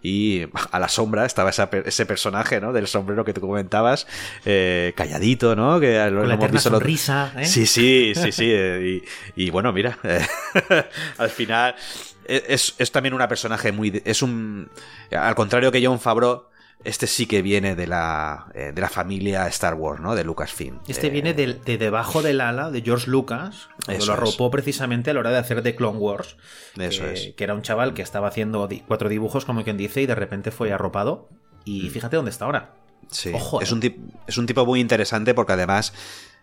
y a la sombra estaba esa ese personaje, ¿no? Del sombrero que tú comentabas, eh, calladito, ¿no? Que lo, Con la lo hemos eterna visto lo- sonrisa, ¿eh? Sí, sí, sí, sí. Y, y bueno, mira, al final es, es también una personaje muy... de- Es un... Al contrario que John Favreau, este sí que viene de la, eh, de la familia Star Wars, ¿no? De Lucasfilm. Este Eh, viene del- de, debajo del ala de George Lucas, cuando lo es. arropó precisamente a la hora de hacer The Clone Wars. Eso que, es. que era un chaval que estaba haciendo cuatro dibujos, como quien dice, y de repente fue arropado. Y fíjate dónde está ahora. Sí, Ojo, es, eh. un es un tipo muy interesante porque además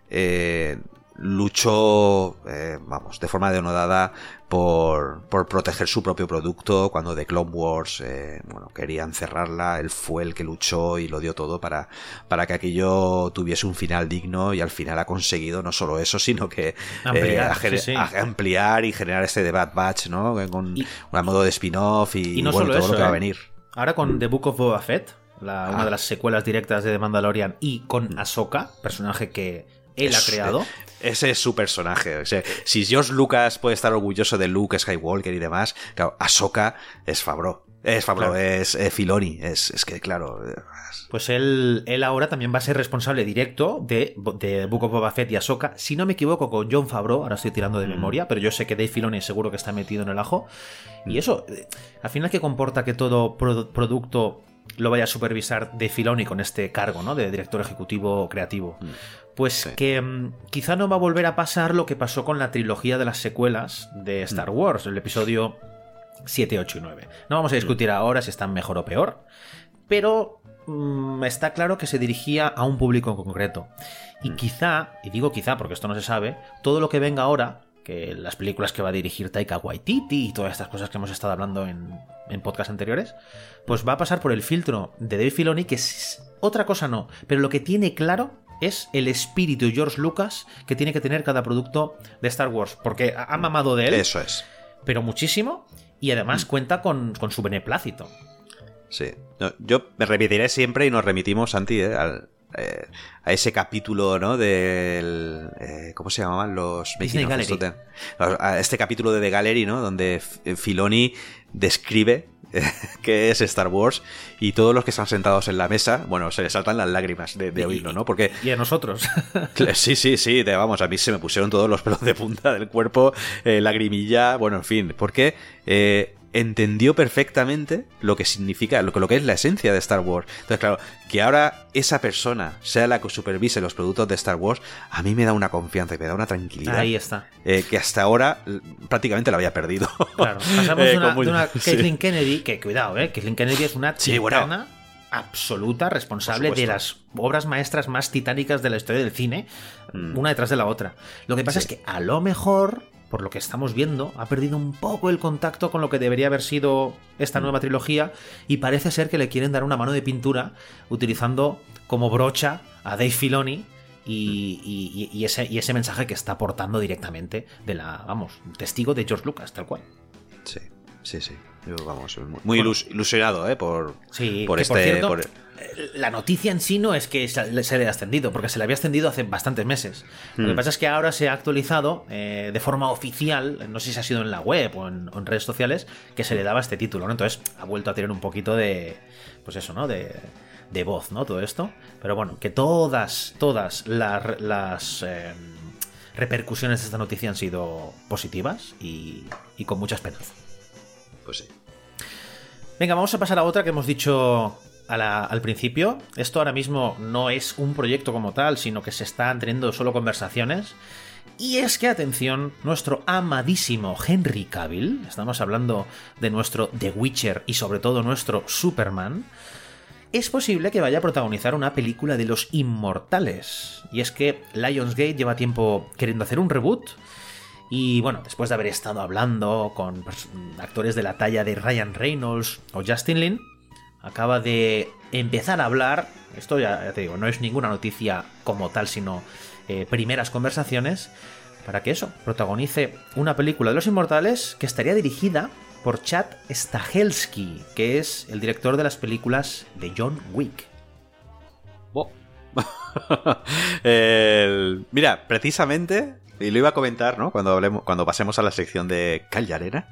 eh, luchó, eh, vamos, de forma denodada por, por proteger su propio producto. Cuando The Clone Wars, eh, bueno, querían cerrarla, él fue el que luchó y lo dio todo para, para que aquello tuviese un final digno y al final ha conseguido no solo eso, sino que eh, Ampliar, sí, sí. y generar este The Bad Batch, ¿no? Con Y- un modo de spin-off y, Y no bueno, todo eso, lo que va a venir. Ahora con The Book of Boba Fett, la- una Ah. de las secuelas directas de The Mandalorian, y con Ahsoka, personaje que él Es- ha creado. Ese es su personaje. O sea, si George Lucas puede estar orgulloso de Luke Skywalker y demás, claro, Ahsoka es Favreau. Es Claro. es eh, Filoni. Es, es que, claro. Pues él, él ahora también va a ser responsable directo de, de Book of Boba Fett y Ahsoka. Si no me equivoco, con John Favreau, ahora estoy tirando Mm. de memoria, pero yo sé que Dave Filoni seguro que está metido en el ajo. Y eso, eh, al final, ¿qué comporta que todo produ- producto lo vaya a supervisar de Filoni con este cargo, ¿no? De director ejecutivo creativo. Pues Sí. que mm, quizá no va a volver a pasar lo que pasó con la trilogía de las secuelas de Star Wars, el episodio 7, 8 y 9. No vamos a discutir ahora si están mejor o peor, pero mm, está claro que se dirigía a un público en concreto. Y quizá, y digo quizá porque esto no se sabe, todo lo que venga ahora, que las películas que va a dirigir Taika Waititi y todas estas cosas que hemos estado hablando en, en podcasts anteriores, pues va a pasar por el filtro de Dave Filoni, que es otra cosa no, pero lo que tiene claro es el espíritu George Lucas que tiene que tener cada producto de Star Wars, porque ha mamado de él Eso es. pero muchísimo y además cuenta con, con su beneplácito. Sí. Yo me remitiré siempre y nos remitimos, Santi, eh, al, eh, a ese capítulo, ¿no? Del. eh, ¿Cómo se llamaban los Disney Gallery. A este capítulo de The Gallery, ¿no? Donde F- Filoni describe eh, qué es Star Wars y todos los que están sentados en la mesa, bueno, se les saltan las lágrimas de, de oírlo, ¿no? Porque Y a nosotros. Sí, sí, sí, de- vamos, a mí se me pusieron todos los pelos de punta del cuerpo, eh, lagrimilla, bueno, en fin, porque eh, entendió perfectamente lo que significa, lo que, lo que es la esencia de Star Wars. Entonces, claro, que ahora esa persona sea la que supervise los productos de Star Wars, a mí me da una confianza y me da una tranquilidad. Ahí está. eh, que hasta ahora prácticamente la había perdido. Claro, pasamos Eh, de una, de una sí. Kathleen Kennedy, que cuidado, eh, Kathleen Kennedy es una Sí, bueno. absoluta, responsable de las obras maestras más titánicas de la historia del cine, Mm. una detrás de la otra. Lo que pasa Sí. es que a lo mejor, por lo que estamos viendo, ha perdido un poco el contacto con lo que debería haber sido esta Mm. nueva trilogía y parece ser que le quieren dar una mano de pintura utilizando como brocha a Dave Filoni. Y, y- y ese, y ese mensaje que está aportando directamente de la, vamos, testigo de George Lucas, tal cual. Sí, sí, sí. Yo, vamos, muy, muy ilus- ilusionado, ¿eh? Por, Sí, por este... por cierto, por- la noticia en sí no es que se le haya ascendido, porque se le había ascendido hace bastantes meses. Lo que Hmm. pasa es que ahora se ha actualizado eh, de forma oficial, no sé si ha sido en la web o en, o en redes sociales, que se le daba este título, ¿no? Entonces ha vuelto a tener un poquito de, pues eso, ¿no? De, de voz, ¿no? Todo esto. Pero bueno, que todas, todas las, las eh, repercusiones de esta noticia han sido positivas y, y con mucha esperanza. Pues sí. Venga, vamos a pasar a otra que hemos dicho al principio. Esto ahora mismo no es un proyecto como tal, sino que se están teniendo solo conversaciones. Y es que, atención, nuestro amadísimo Henry Cavill, estamos hablando de nuestro The Witcher y sobre todo nuestro Superman, es posible que vaya a protagonizar una película de los inmortales. Y es que Lionsgate lleva tiempo queriendo hacer un reboot. Y bueno, después de haber estado hablando con pers- actores de la talla de Ryan Reynolds o Justin Lin, acaba de empezar a hablar. Esto ya, te digo, no es ninguna noticia como tal, sino eh, primeras conversaciones. Para que eso, protagonice una película de los inmortales que estaría dirigida por Chad Stahelski, que es el director de las películas de John Wick. Mira, precisamente, y lo iba a comentar, ¿no? Cuando hablemos, cuando pasemos a la sección de Cal y Arena,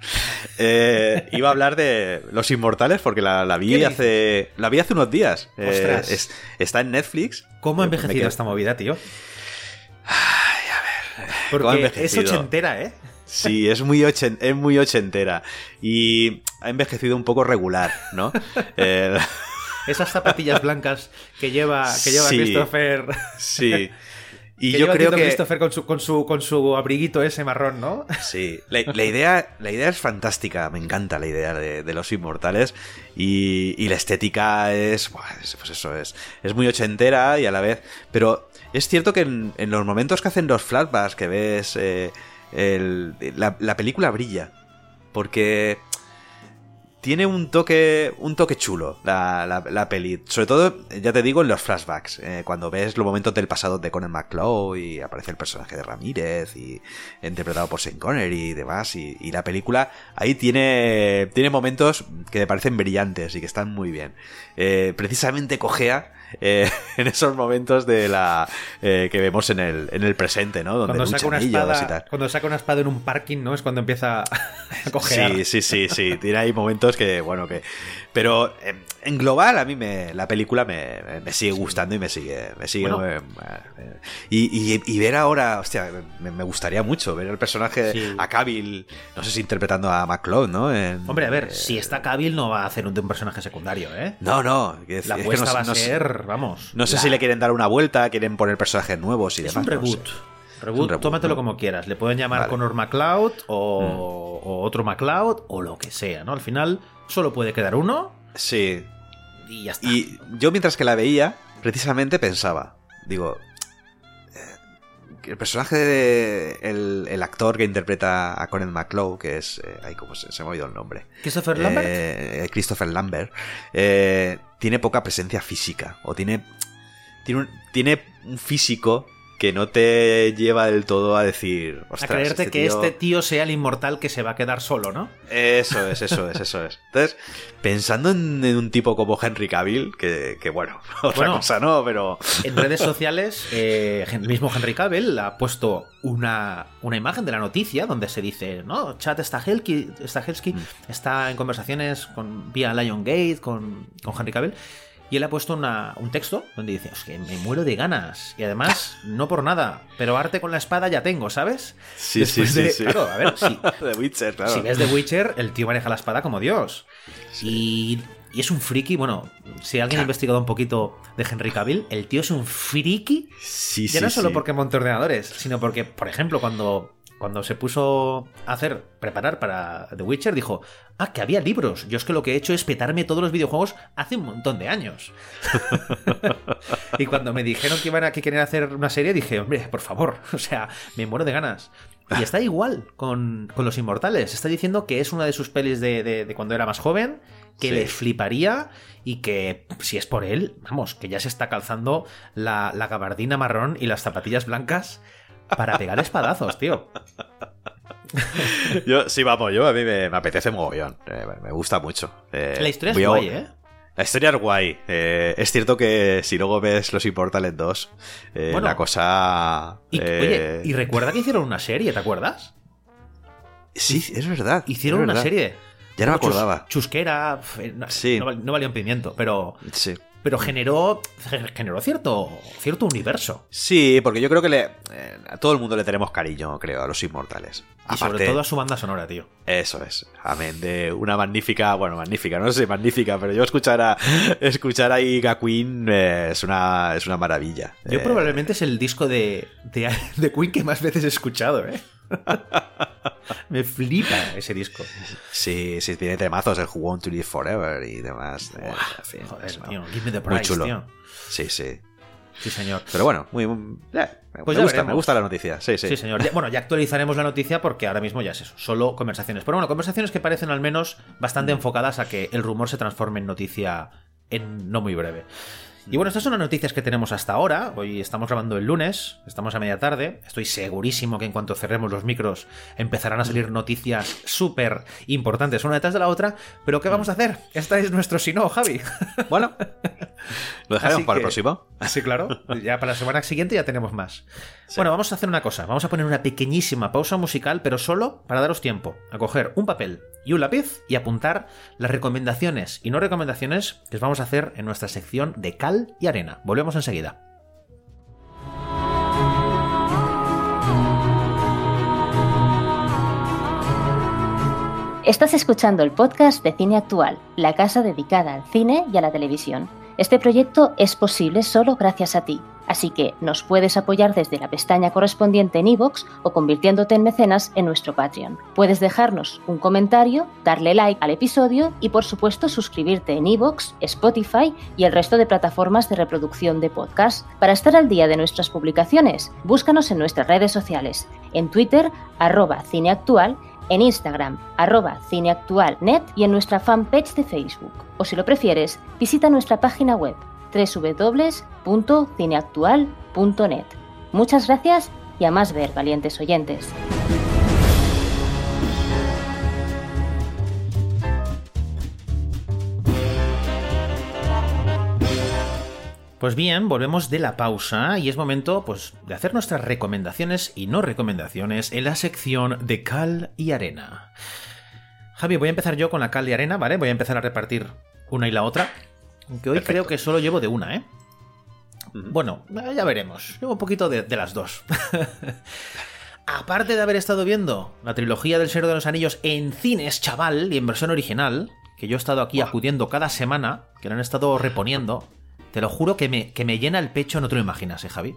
eh, iba a hablar de Los Inmortales porque la, la ¿Qué vi hace, la vi hace unos días. Eh, es- está en Netflix. ¿Cómo ha Eh, envejecido esta movida, tío? Ay, a ver. ¿cómo ha Porque es ochentera, ¿eh? Sí, es muy, ochen- es muy ochentera. Y ha envejecido un poco regular, ¿no? El- Esas zapatillas blancas que lleva, que lleva Sí. Christopher. sí. Y que yo creo que. Christopher con su, con su, con su abriguito ese marrón, ¿no? Sí, la, la idea, la idea es fantástica, me encanta la idea de, de los inmortales y, y la estética es, pues eso es, es muy ochentera y a la vez, pero es cierto que en, en los momentos que hacen los flashbacks que ves, eh, el- la, la película brilla, porque tiene un toque un toque chulo la, la, la peli. Sobre todo, ya te digo, en los flashbacks. eh, cuando ves los momentos del pasado de Conan McClough y aparece el personaje de Ramírez y interpretado por Sean Connery y demás. Y, y la película ahí tiene, tiene momentos que me parecen brillantes y que están muy bien. Eh, precisamente cojea eh, en esos momentos de la eh, que vemos en el, en el presente, ¿no? Donde Cuando saca, una y espada, tal. cuando saca una espada en un parking, ¿no? Es cuando empieza a coger. Sí, sí, sí, sí. Tiene ahí momentos que, bueno, que. Pero en, en global, a mí me, la película me, me sigue gustando y me sigue. Me sigue Bueno. eh, eh, y, y- y ver ahora, hostia, me, gustaría mucho ver el personaje Sí. a Cavill, no sé si interpretando a McCloud, ¿no? En- Hombre, a ver, eh, si está Cavill no va a hacer un, personaje secundario, ¿eh? No, no. es- La es que apuesta no sé- va a no sé- vamos. No sé la- si le quieren dar una vuelta, quieren poner personajes nuevos y Es demás. un no sé. reboot. Reboot, tómatelo ¿no? como quieras. Le pueden llamar Vale. Mm. Connor McLeod o, o otro McLeod o lo que sea, ¿no? Al final solo puede quedar uno Sí. y ya está. Y yo mientras que la veía, precisamente pensaba, digo, el personaje de el, el actor que interpreta a Conan McClough, que es, eh, ay, cómo se, se me ha oído el nombre, Christopher Lambert. Eh, Christopher Lambert, eh, tiene poca presencia física o tiene tiene un, tiene un físico que no te lleva del todo a decir. A "Ostras, creerte este que tío-". este tío sea el inmortal que se va a quedar solo, ¿no? Eso es, eso es, eso es. Entonces, pensando en, en un tipo como Henry Cavill, que, que bueno, otra Bueno. cosa no, pero. En redes sociales, eh, el mismo Henry Cavill ha puesto una, una imagen de la noticia donde se dice, no, Chad Stahelski, Stahelski está en conversaciones con, vía Lion con, con Henry Cavill y él ha puesto una- un texto donde dice, es que me muero de ganas y además, no por nada, pero arte con la espada ya tengo, ¿sabes? Sí, Después sí, de- sí, sí. Claro, a ver, si, The Witcher, claro. si ves The Witcher, el tío maneja la espada como Dios. Y, y es un friki, bueno, si alguien ha investigado un poquito de Henry Cavill, el tío es un friki Sí, ya sí, no solo sí. porque monte ordenadores, sino porque, por ejemplo, cuando, cuando se puso a hacer, preparar para The Witcher, dijo, ah, que había libros. Yo es que lo que he hecho es petarme todos los videojuegos hace un montón de años. y cuando me dijeron que iban a que querían hacer una serie, dije, hombre, por favor, o sea, me muero de ganas. Y está igual con, con Los Inmortales. Está diciendo que es una de sus pelis de, de- de cuando era más joven, que Sí. le fliparía y que, si es por él, vamos, que ya se está calzando la, la gabardina marrón y las zapatillas blancas para pegar espadazos, tío. Yo, sí, vamos, yo a mí me, me apetece mogollón. Eh, me- gusta mucho. Eh, La historia es a- guay, ¿eh? La historia es guay. Eh, es cierto que si luego ves Los Immortales 2, eh, Bueno. la cosa. Y, eh, Oye, y recuerda que hicieron una serie, ¿te acuerdas? Sí, es verdad. Hicieron es una serie. Ya no me acordaba. Chusquera, eh, no, Sí. no, no valía un pimiento, pero, Sí. Pero generó, generó cierto, cierto universo. Sí, porque yo creo que le, eh, a todo el mundo le tenemos cariño, creo, a los inmortales. Y sobre todo a su banda sonora, tío. Eso es. Amén de una magnífica, bueno, magnífica, no sé, magnífica, pero yo escuchar a escuchar a Iga Queen eh, es una es una maravilla. Yo Eh, probablemente es el disco de, de, de Queen que más veces he escuchado, ¿eh? Me flipa ese disco. Sí, sí, tiene temazos, el Who Want to Live Forever y demás. eh, en fin, Joder, tío, give me the muy price, chulo. tío. Sí, sí. Sí, señor. Pero bueno, muy, muy- eh, Pues me gusta, veremos. me gusta la noticia. Sí, sí. Sí, señor. Ya- bueno, ya actualizaremos la noticia porque ahora mismo ya es eso, solo conversaciones. Pero bueno, conversaciones que parecen al menos bastante enfocadas a que el rumor se transforme en noticia en no muy breve. Y bueno, estas son las noticias que tenemos hasta ahora. Hoy estamos grabando el lunes, estamos a media tarde. Estoy segurísimo que en cuanto cerremos los micros empezarán a salir noticias súper importantes una detrás de la otra. Pero ¿qué vamos a hacer? Esta es nuestro si no, Javi. Bueno, lo dejaremos para el próximo. Sí, claro. Ya para la semana siguiente ya tenemos más. Bueno, vamos a hacer una cosa. Vamos a poner una pequeñísima pausa musical, pero solo para daros tiempo a coger un papel y un lápiz y apuntar las recomendaciones y no recomendaciones que os vamos a hacer en nuestra sección de y arena. Volvemos enseguida. Estás escuchando el podcast de Cine Actual, la casa dedicada al cine y a la televisión. Este proyecto es posible solo gracias a ti, así que nos puedes apoyar desde la pestaña correspondiente en iVoox o convirtiéndote en mecenas en nuestro Patreon. Puedes dejarnos un comentario, darle like al episodio y por supuesto suscribirte en iVoox, Spotify y el resto de plataformas de reproducción de podcast. Para estar al día de nuestras publicaciones, búscanos en nuestras redes sociales, en Twitter, arroba cineactual en Instagram, arroba cineactualnet y en nuestra fanpage de Facebook. O si lo prefieres, visita nuestra página web www.cineactual.net. Muchas gracias y a más ver, valientes oyentes. Pues bien, volvemos de la pausa y es momento pues, de hacer nuestras recomendaciones y no recomendaciones en la sección de cal y arena. Javi, voy a empezar yo con la cal y arena, ¿vale? Voy a empezar a repartir una y la otra. Aunque hoy creo que solo llevo de una, ¿eh? Bueno, ya veremos. Llevo un poquito de, de las dos. Aparte de haber estado viendo la trilogía del Señor de los Anillos en cines, chaval, y en versión original, que yo he estado aquí acudiendo cada semana, que lo han estado reponiendo, te lo juro que me, que me llena el pecho, no te lo imaginas, ¿eh, Javi?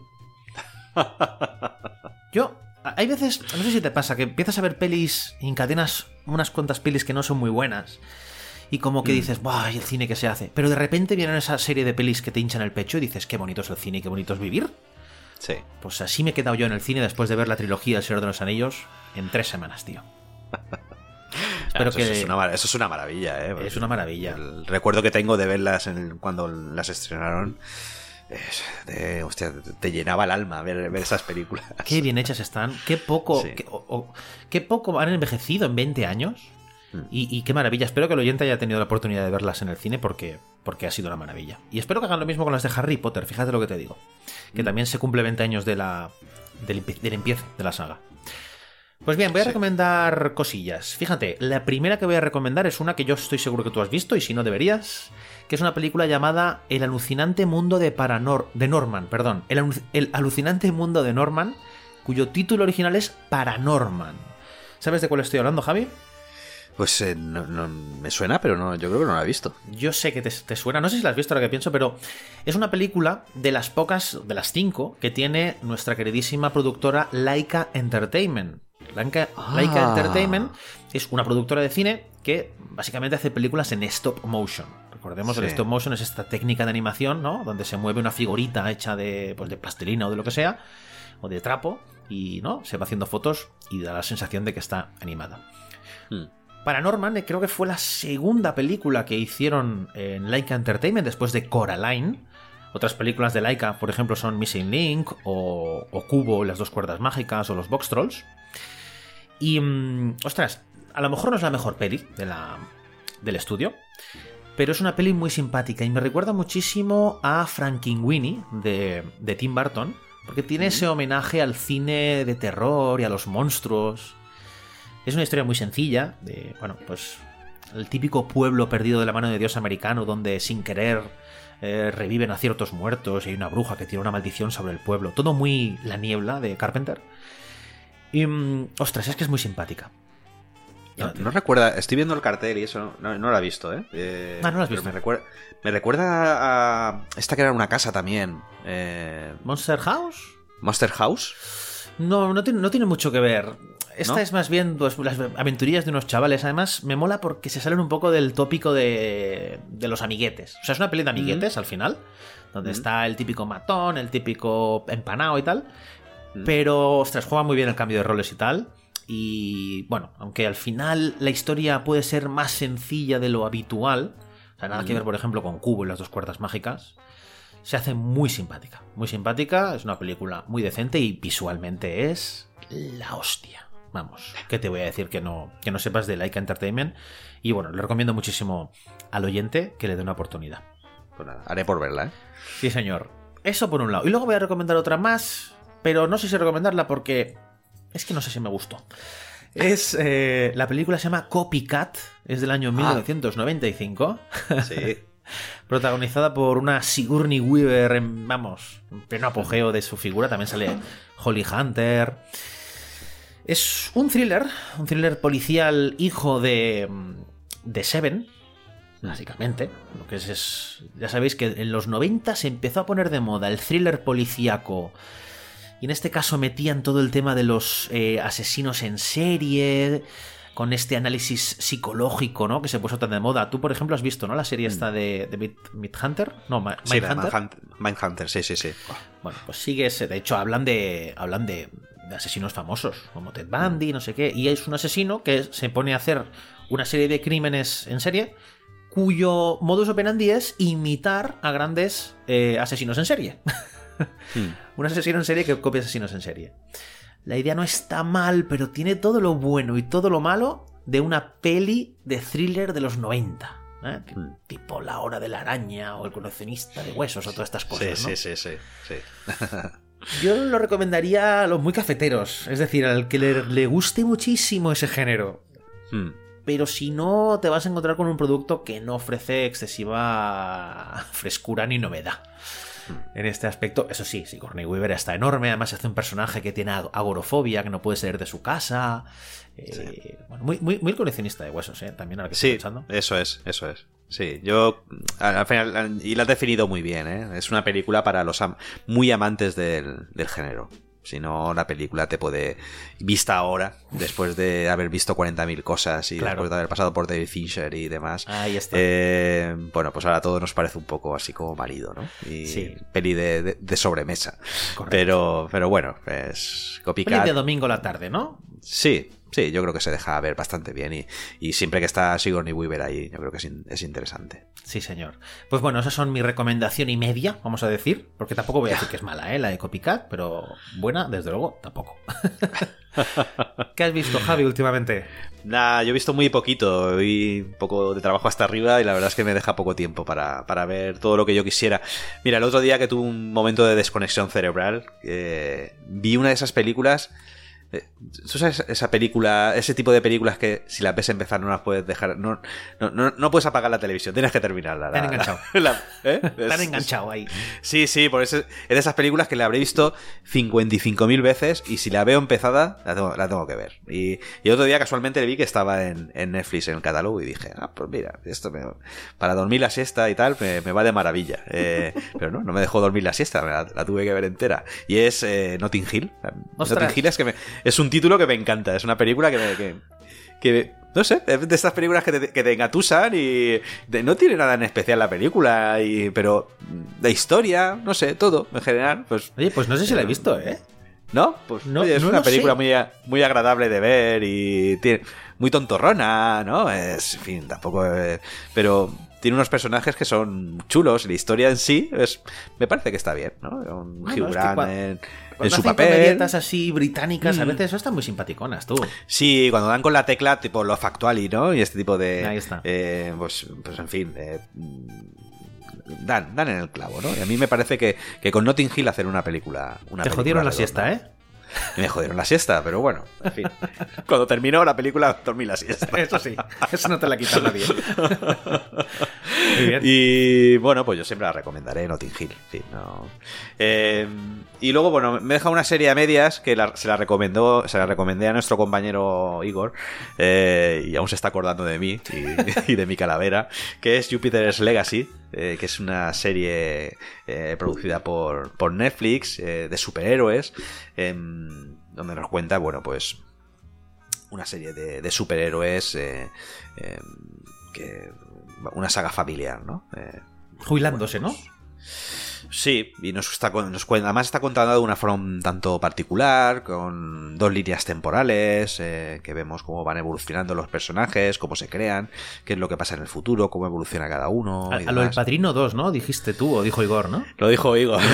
Yo, hay veces, no sé si te pasa, que empiezas a ver pelis y encadenas unas cuantas pelis que no son muy buenas. Y como que dices, ¡buah! el cine que se hace. Pero de repente vienen esa serie de pelis que te hinchan el pecho y dices, qué bonito es el cine y qué bonito es vivir. Sí. Pues así me he quedado yo en el cine después de ver la trilogía del Señor de los Anillos en tres semanas, tío. Eso, que- es una, mar- eso es una maravilla, ¿eh? Es una maravilla. El recuerdo que tengo de verlas en el- cuando las estrenaron es de- hostia, te llenaba el alma ver, ver esas películas. Qué bien hechas están, qué poco, Sí. qué, o- o- qué poco han envejecido en 20 años. Mm. Y, y qué maravilla. Espero que el oyente haya tenido la oportunidad de verlas en el cine porque, porque ha sido una maravilla. Y espero que hagan lo mismo con las de Harry Potter, fíjate lo que te digo. Que Mm. también se cumple 20 años de la, del, del empiece de la saga. Pues bien, voy a recomendar cosillas. Fíjate, la primera que voy a recomendar es una que yo estoy seguro que tú has visto y si no deberías, que es una película llamada El alucinante mundo de Paranor de Norman, perdón, el, el alucinante mundo de Norman, cuyo título original es Paranorman. ¿Sabes de cuál estoy hablando, Javi? Pues eh, no, no- me suena, pero no, yo creo que no la he visto. Yo sé que te, te suena, no sé si la has visto ahora que pienso, pero es una película de las pocas, de las cinco, que tiene nuestra queridísima productora Laika Entertainment. Laika, Laika Ah. Entertainment es una productora de cine que básicamente hace películas en stop motion. Recordemos, el Sí. stop motion es esta técnica de animación, ¿no? Donde se mueve una figurita hecha de, pues, de plastilina o de lo que sea, o de trapo, y ¿no? se va haciendo fotos y da la sensación de que está animada. Hmm. Paranorman eh, creo que fue la segunda película que hicieron en Laika Entertainment después de Coraline. Otras películas de Laika, por ejemplo, son Missing Link o, o Cubo, las dos cuerdas mágicas o los Box Trolls. Y, mm, ostras, a lo mejor no es la mejor peli de la, del estudio, pero es una peli muy simpática y me recuerda muchísimo a Frankenweenie de, de Tim Burton, porque tiene ese homenaje al cine de terror y a los monstruos. Es una historia muy sencilla, de, bueno, pues el típico pueblo perdido de la mano de Dios americano, donde sin querer eh, reviven a ciertos muertos y hay una bruja que tiene una maldición sobre el pueblo. Todo muy la niebla de Carpenter. Y, mm, ostras, es que es muy simpática. No, no recuerda, estoy viendo el cartel y eso, no, no la he visto, ¿eh? Eh, Ah, no la has visto. Me recuerda, me recuerda a esta que era una casa también. eh, ¿Monster House? Monster House. No, no tiene, no tiene mucho que ver. Esta ¿No? es más bien pues, las aventurillas de unos chavales. Además, me mola porque se salen un poco del tópico de, de los amiguetes. O sea, es una peli de amiguetes al final, donde Mm. está el típico matón, el típico empanado y tal. Pero, ostras, juega muy bien el cambio de roles y tal. Y bueno, aunque al final la historia puede ser más sencilla de lo habitual, o sea, nada que Mm. ver, por ejemplo, con Cubo y las dos cuerdas mágicas, se hace muy simpática. Muy simpática, es una película muy decente y visualmente es la hostia. Vamos, ¿qué te voy a decir que no, que no sepas de Laika Entertainment? Y bueno, le recomiendo muchísimo al oyente que le dé una oportunidad. Pues nada, haré por verla, ¿eh? Sí, señor. Eso por un lado. Y luego voy a recomendar otra más, pero no sé si recomendarla porque es que no sé si me gustó. Es eh, la película se llama Copycat, es del año 1995, Sí. protagonizada por una Sigourney Weaver, en, vamos, en pleno apogeo de su figura. También sale Holly Hunter. Es un thriller, un thriller policial hijo de, de Seven, básicamente. Lo que es, es- ya sabéis que en los 90 se empezó a poner de moda el thriller policíaco. Y en este caso metían todo el tema de los eh, asesinos en serie, con este análisis psicológico, ¿no? Que se puso tan de moda. Tú, por ejemplo, has visto, ¿no? La serie esta de, de Mid- Midhunter. No, Ma- Sí, Mindhunter. Sí, sí, sí. Bueno, pues sigue ese. De hecho, hablan de. hablan de asesinos famosos, como Ted Bundy, no sé qué. Y es un asesino que se pone a hacer una serie de crímenes en serie, cuyo modus operandi es imitar a grandes eh, asesinos en serie. un asesino en serie que copia asesinos en serie. La idea no está mal, pero tiene todo lo bueno y todo lo malo de una peli de thriller de los 90. ¿eh? Tipo La Hora de la Araña o El coleccionista de huesos o todas estas cosas. Sí, ¿no? sí, sí, sí, sí. Yo lo recomendaría a los muy cafeteros, es decir, al que le, le guste muchísimo ese género. Hmm. Pero si no, te vas a encontrar con un producto que no ofrece excesiva frescura ni novedad. En este aspecto, eso sí, Sigourney Weaver está enorme, además hace un personaje que tiene ag- agorofobia, que no puede salir de su casa. Eh, bueno, muy, muy, muy coleccionista de huesos, ¿eh? también ahora que estoy Sí, pensando. eso es, eso es. Sí, yo al al final, y lo has definido muy bien, ¿eh? Es una película para los am- muy amantes del, del género. Si no, la película te puede, vista ahora, después de haber visto 40.000 cosas y Claro. después de haber pasado por David Fincher y demás, Ahí está. eh, bueno, pues ahora todo nos parece un poco así como marido, ¿no? Y Sí. peli de, de- de sobremesa. Correcto. Pero, pero bueno, es Peli copycat. de domingo a la tarde, ¿no? Sí, sí, yo creo que se deja ver bastante bien y, y siempre que está Sigourney Weaver ahí, yo creo que es, in- es interesante. Sí, señor. Pues bueno, esas son mi recomendación y media, vamos a decir, porque tampoco voy a decir que es mala, ¿eh? La de Copycat, pero buena, desde luego, tampoco. ¿Qué has visto, Javi, últimamente? Nah, yo he visto muy poquito, vi un poco de trabajo hasta arriba y la verdad es que me deja poco tiempo para, para ver todo lo que yo quisiera. Mira, el otro día que tuve un momento de desconexión cerebral, eh, vi una de esas películas. Eh, ¿Tú sabes esa película, ese tipo de películas que si las ves empezar no las puedes dejar, no, no, no, no puedes apagar la televisión, tienes que terminarla. La- la- enganchado. la- ¿eh? Han Es- enganchado ahí. Sí, sí, por eso es de esas películas que la habré visto 55.000 veces y si la veo empezada, la tengo, la tengo que ver. Y, y otro día casualmente vi que estaba en, en Netflix en el catálogo y dije, ah, pues mira, esto me- para dormir la siesta y tal me, me va de maravilla. Eh, pero no, no me dejó dormir la siesta, la, la tuve que ver entera. Y es eh, Notting Hill. Ostras. Notting Hill es, que me- es un título que me encanta, es una película que me... que- que no sé, es de estas películas que te, que te engatusan y de- no tiene nada en especial la película, y, pero la historia, no sé, todo en general, pues Oye, pues no sé si la he visto, ¿eh? ¿no? Pues No- oye, es no una película sé. muy, muy agradable de ver y tiene, muy tontorrona, ¿no? Es, en fin, tampoco es- pero tiene unos personajes que son chulos y la historia en sí es, me parece que está bien, ¿no? Un Hugh es que Grant en, su papel. comedietas así británicas, a Mm. veces eso están muy simpaticonas, tú. Sí, cuando dan con la tecla, tipo lo factual y ¿no? Y este tipo de. Ahí está. eh, pues, pues en fin. eh, dan, dan en el clavo, ¿no? Y a mí me parece que, que con Notting Hill hacer una película. Una Te película jodieron la siesta, ¿eh? Me jodieron la siesta, pero bueno, en fin. Cuando terminó la película, dormí la siesta. Eso sí, eso no te la quita nadie. Y bueno, pues yo siempre la recomendaré, no. Eh, y luego, bueno, me deja una serie a medias que se la recomendó, se la recomendé a nuestro compañero Igor, eh, y aún se está acordando de mí y, de mi calavera, que es Jupiter's Legacy, eh, que es una serie eh, producida por, por Netflix de superhéroes, em, donde nos cuenta, bueno, pues una serie de, de superhéroes eh, em, que una saga familiar, ¿no? Eh, Jubilándose, ¿no? Sí, y nos está nos cuenta, además está contando de una forma un tanto particular, con dos líneas temporales, eh, que vemos cómo van evolucionando los personajes, cómo se crean, qué es lo que pasa en el futuro, cómo evoluciona cada uno. A, y a lo del. Padrino 2, ¿no? Dijiste tú o dijo Igor, ¿no? Lo dijo Igor.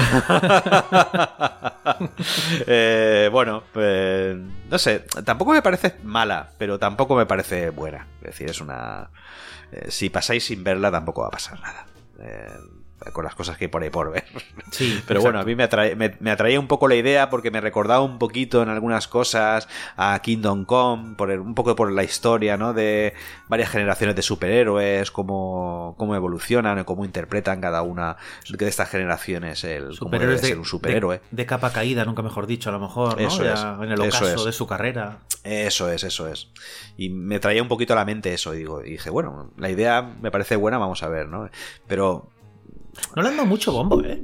Eh, bueno, pues, no sé, tampoco me parece mala, pero tampoco me parece buena. Es decir, es una... eh, si pasáis sin verla, tampoco va a pasar nada. Eh, con las cosas que hay por ahí por ver. Sí, Pero bueno, a mí me, atrae- me, me atraía un poco la idea porque me recordaba un poquito en algunas cosas a Kingdom Come, por el- un poco por la historia, ¿no? De varias generaciones de superhéroes, cómo, cómo evolucionan y cómo interpretan cada una de estas generaciones el cómo debe Superhéroes de, ser un superhéroe. de, de capa caída, nunca mejor dicho, a lo mejor, ¿no? Eso Ya es, en el ocaso es. de su carrera. Eso es, eso es. Y me traía un poquito a la mente eso, y digo, y dije, bueno, la idea me parece buena, vamos a ver, ¿no? Pero No le han dado mucho bombo, ¿eh?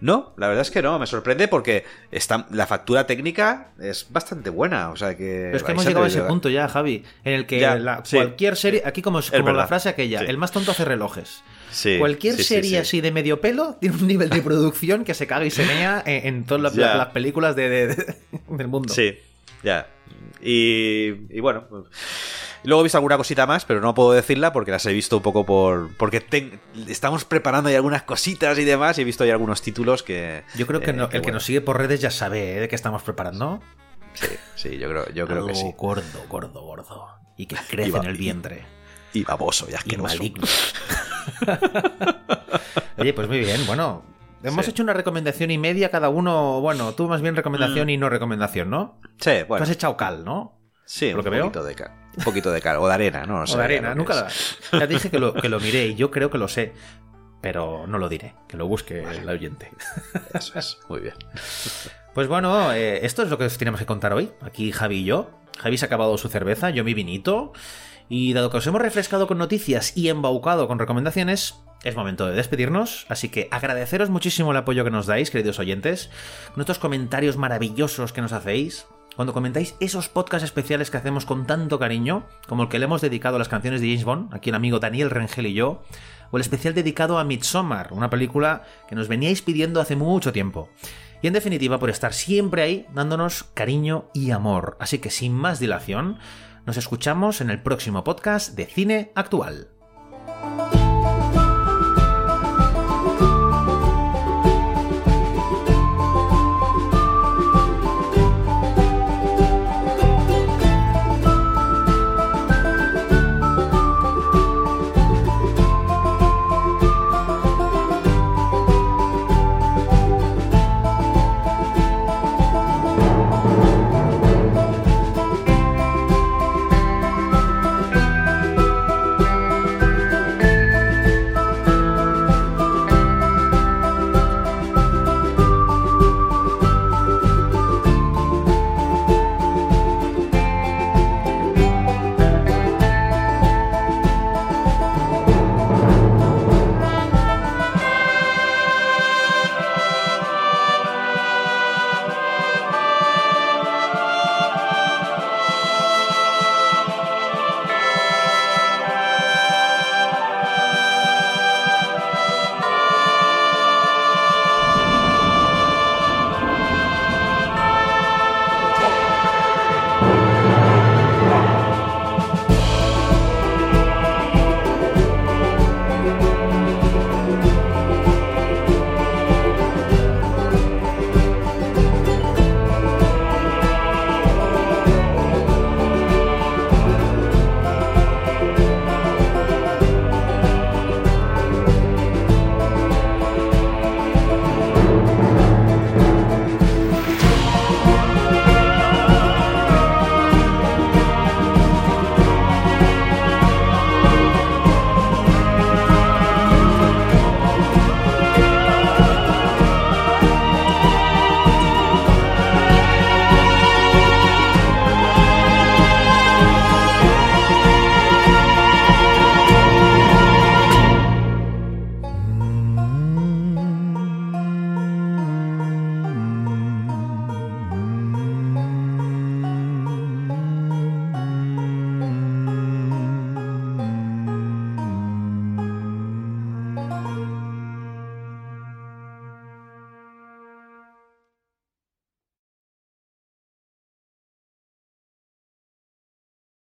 no, la verdad es que no, me sorprende porque está, la factura técnica es bastante buena, o sea que... Pero es que hemos llegado a ese punto ya, Javi, en el que Ya, la- sí. cualquier serie, aquí como, es como la frase aquella, Sí. el más tonto hace relojes. Sí, cualquier serie sí. así de medio pelo tiene un nivel de producción que se caga y se mea en, en todas las, películas de, de- de- del mundo. Sí, ya. Y, y bueno, luego he visto alguna cosita más, pero no puedo decirla porque las he visto un poco por... Porque ten- estamos preparando ahí algunas cositas y demás y he visto ahí algunos títulos que... Yo creo que, eh, no- el que bueno, nos sigue por redes ya sabe ¿eh? de qué estamos preparando. Sí, sí, yo creo, yo creo Algo que sí. gordo, gordo, gordo. Y que crece en el vientre. Y baboso y Y asqueroso. maligno. Oye, pues muy bien, bueno. Hemos Sí. hecho una recomendación y media cada uno. Bueno, tú más bien recomendación y no recomendación, ¿no? Sí, Tú Mm. bueno. has echado cal, ¿no? Sí, un veo. poquito de cal. Un poquito de cal. O de arena, ¿no? No o sé de arena, nunca. la- Ya dije que lo, que lo miré y yo creo que lo sé. Pero no lo diré, que lo busque el oyente. Eso es, muy bien. Pues bueno, eh, esto es lo que os tenemos que contar hoy. Aquí Javi y yo. Javi se ha acabado su cerveza, yo mi vinito. Y dado que os hemos refrescado con noticias y embaucado con recomendaciones, es momento de despedirnos. Así que agradeceros muchísimo el apoyo que nos dais, queridos oyentes. Nuestros comentarios maravillosos que nos hacéis. Cuando comentáis esos podcasts especiales que hacemos con tanto cariño, como el que le hemos dedicado a las canciones de James Bond, aquí el amigo Daniel Rengel y yo, o el especial dedicado a Midsommar, una película que nos veníais pidiendo hace mucho tiempo. y en definitiva por estar siempre ahí dándonos cariño y amor. Así que sin más dilación, nos escuchamos en el próximo podcast de Cine Actual.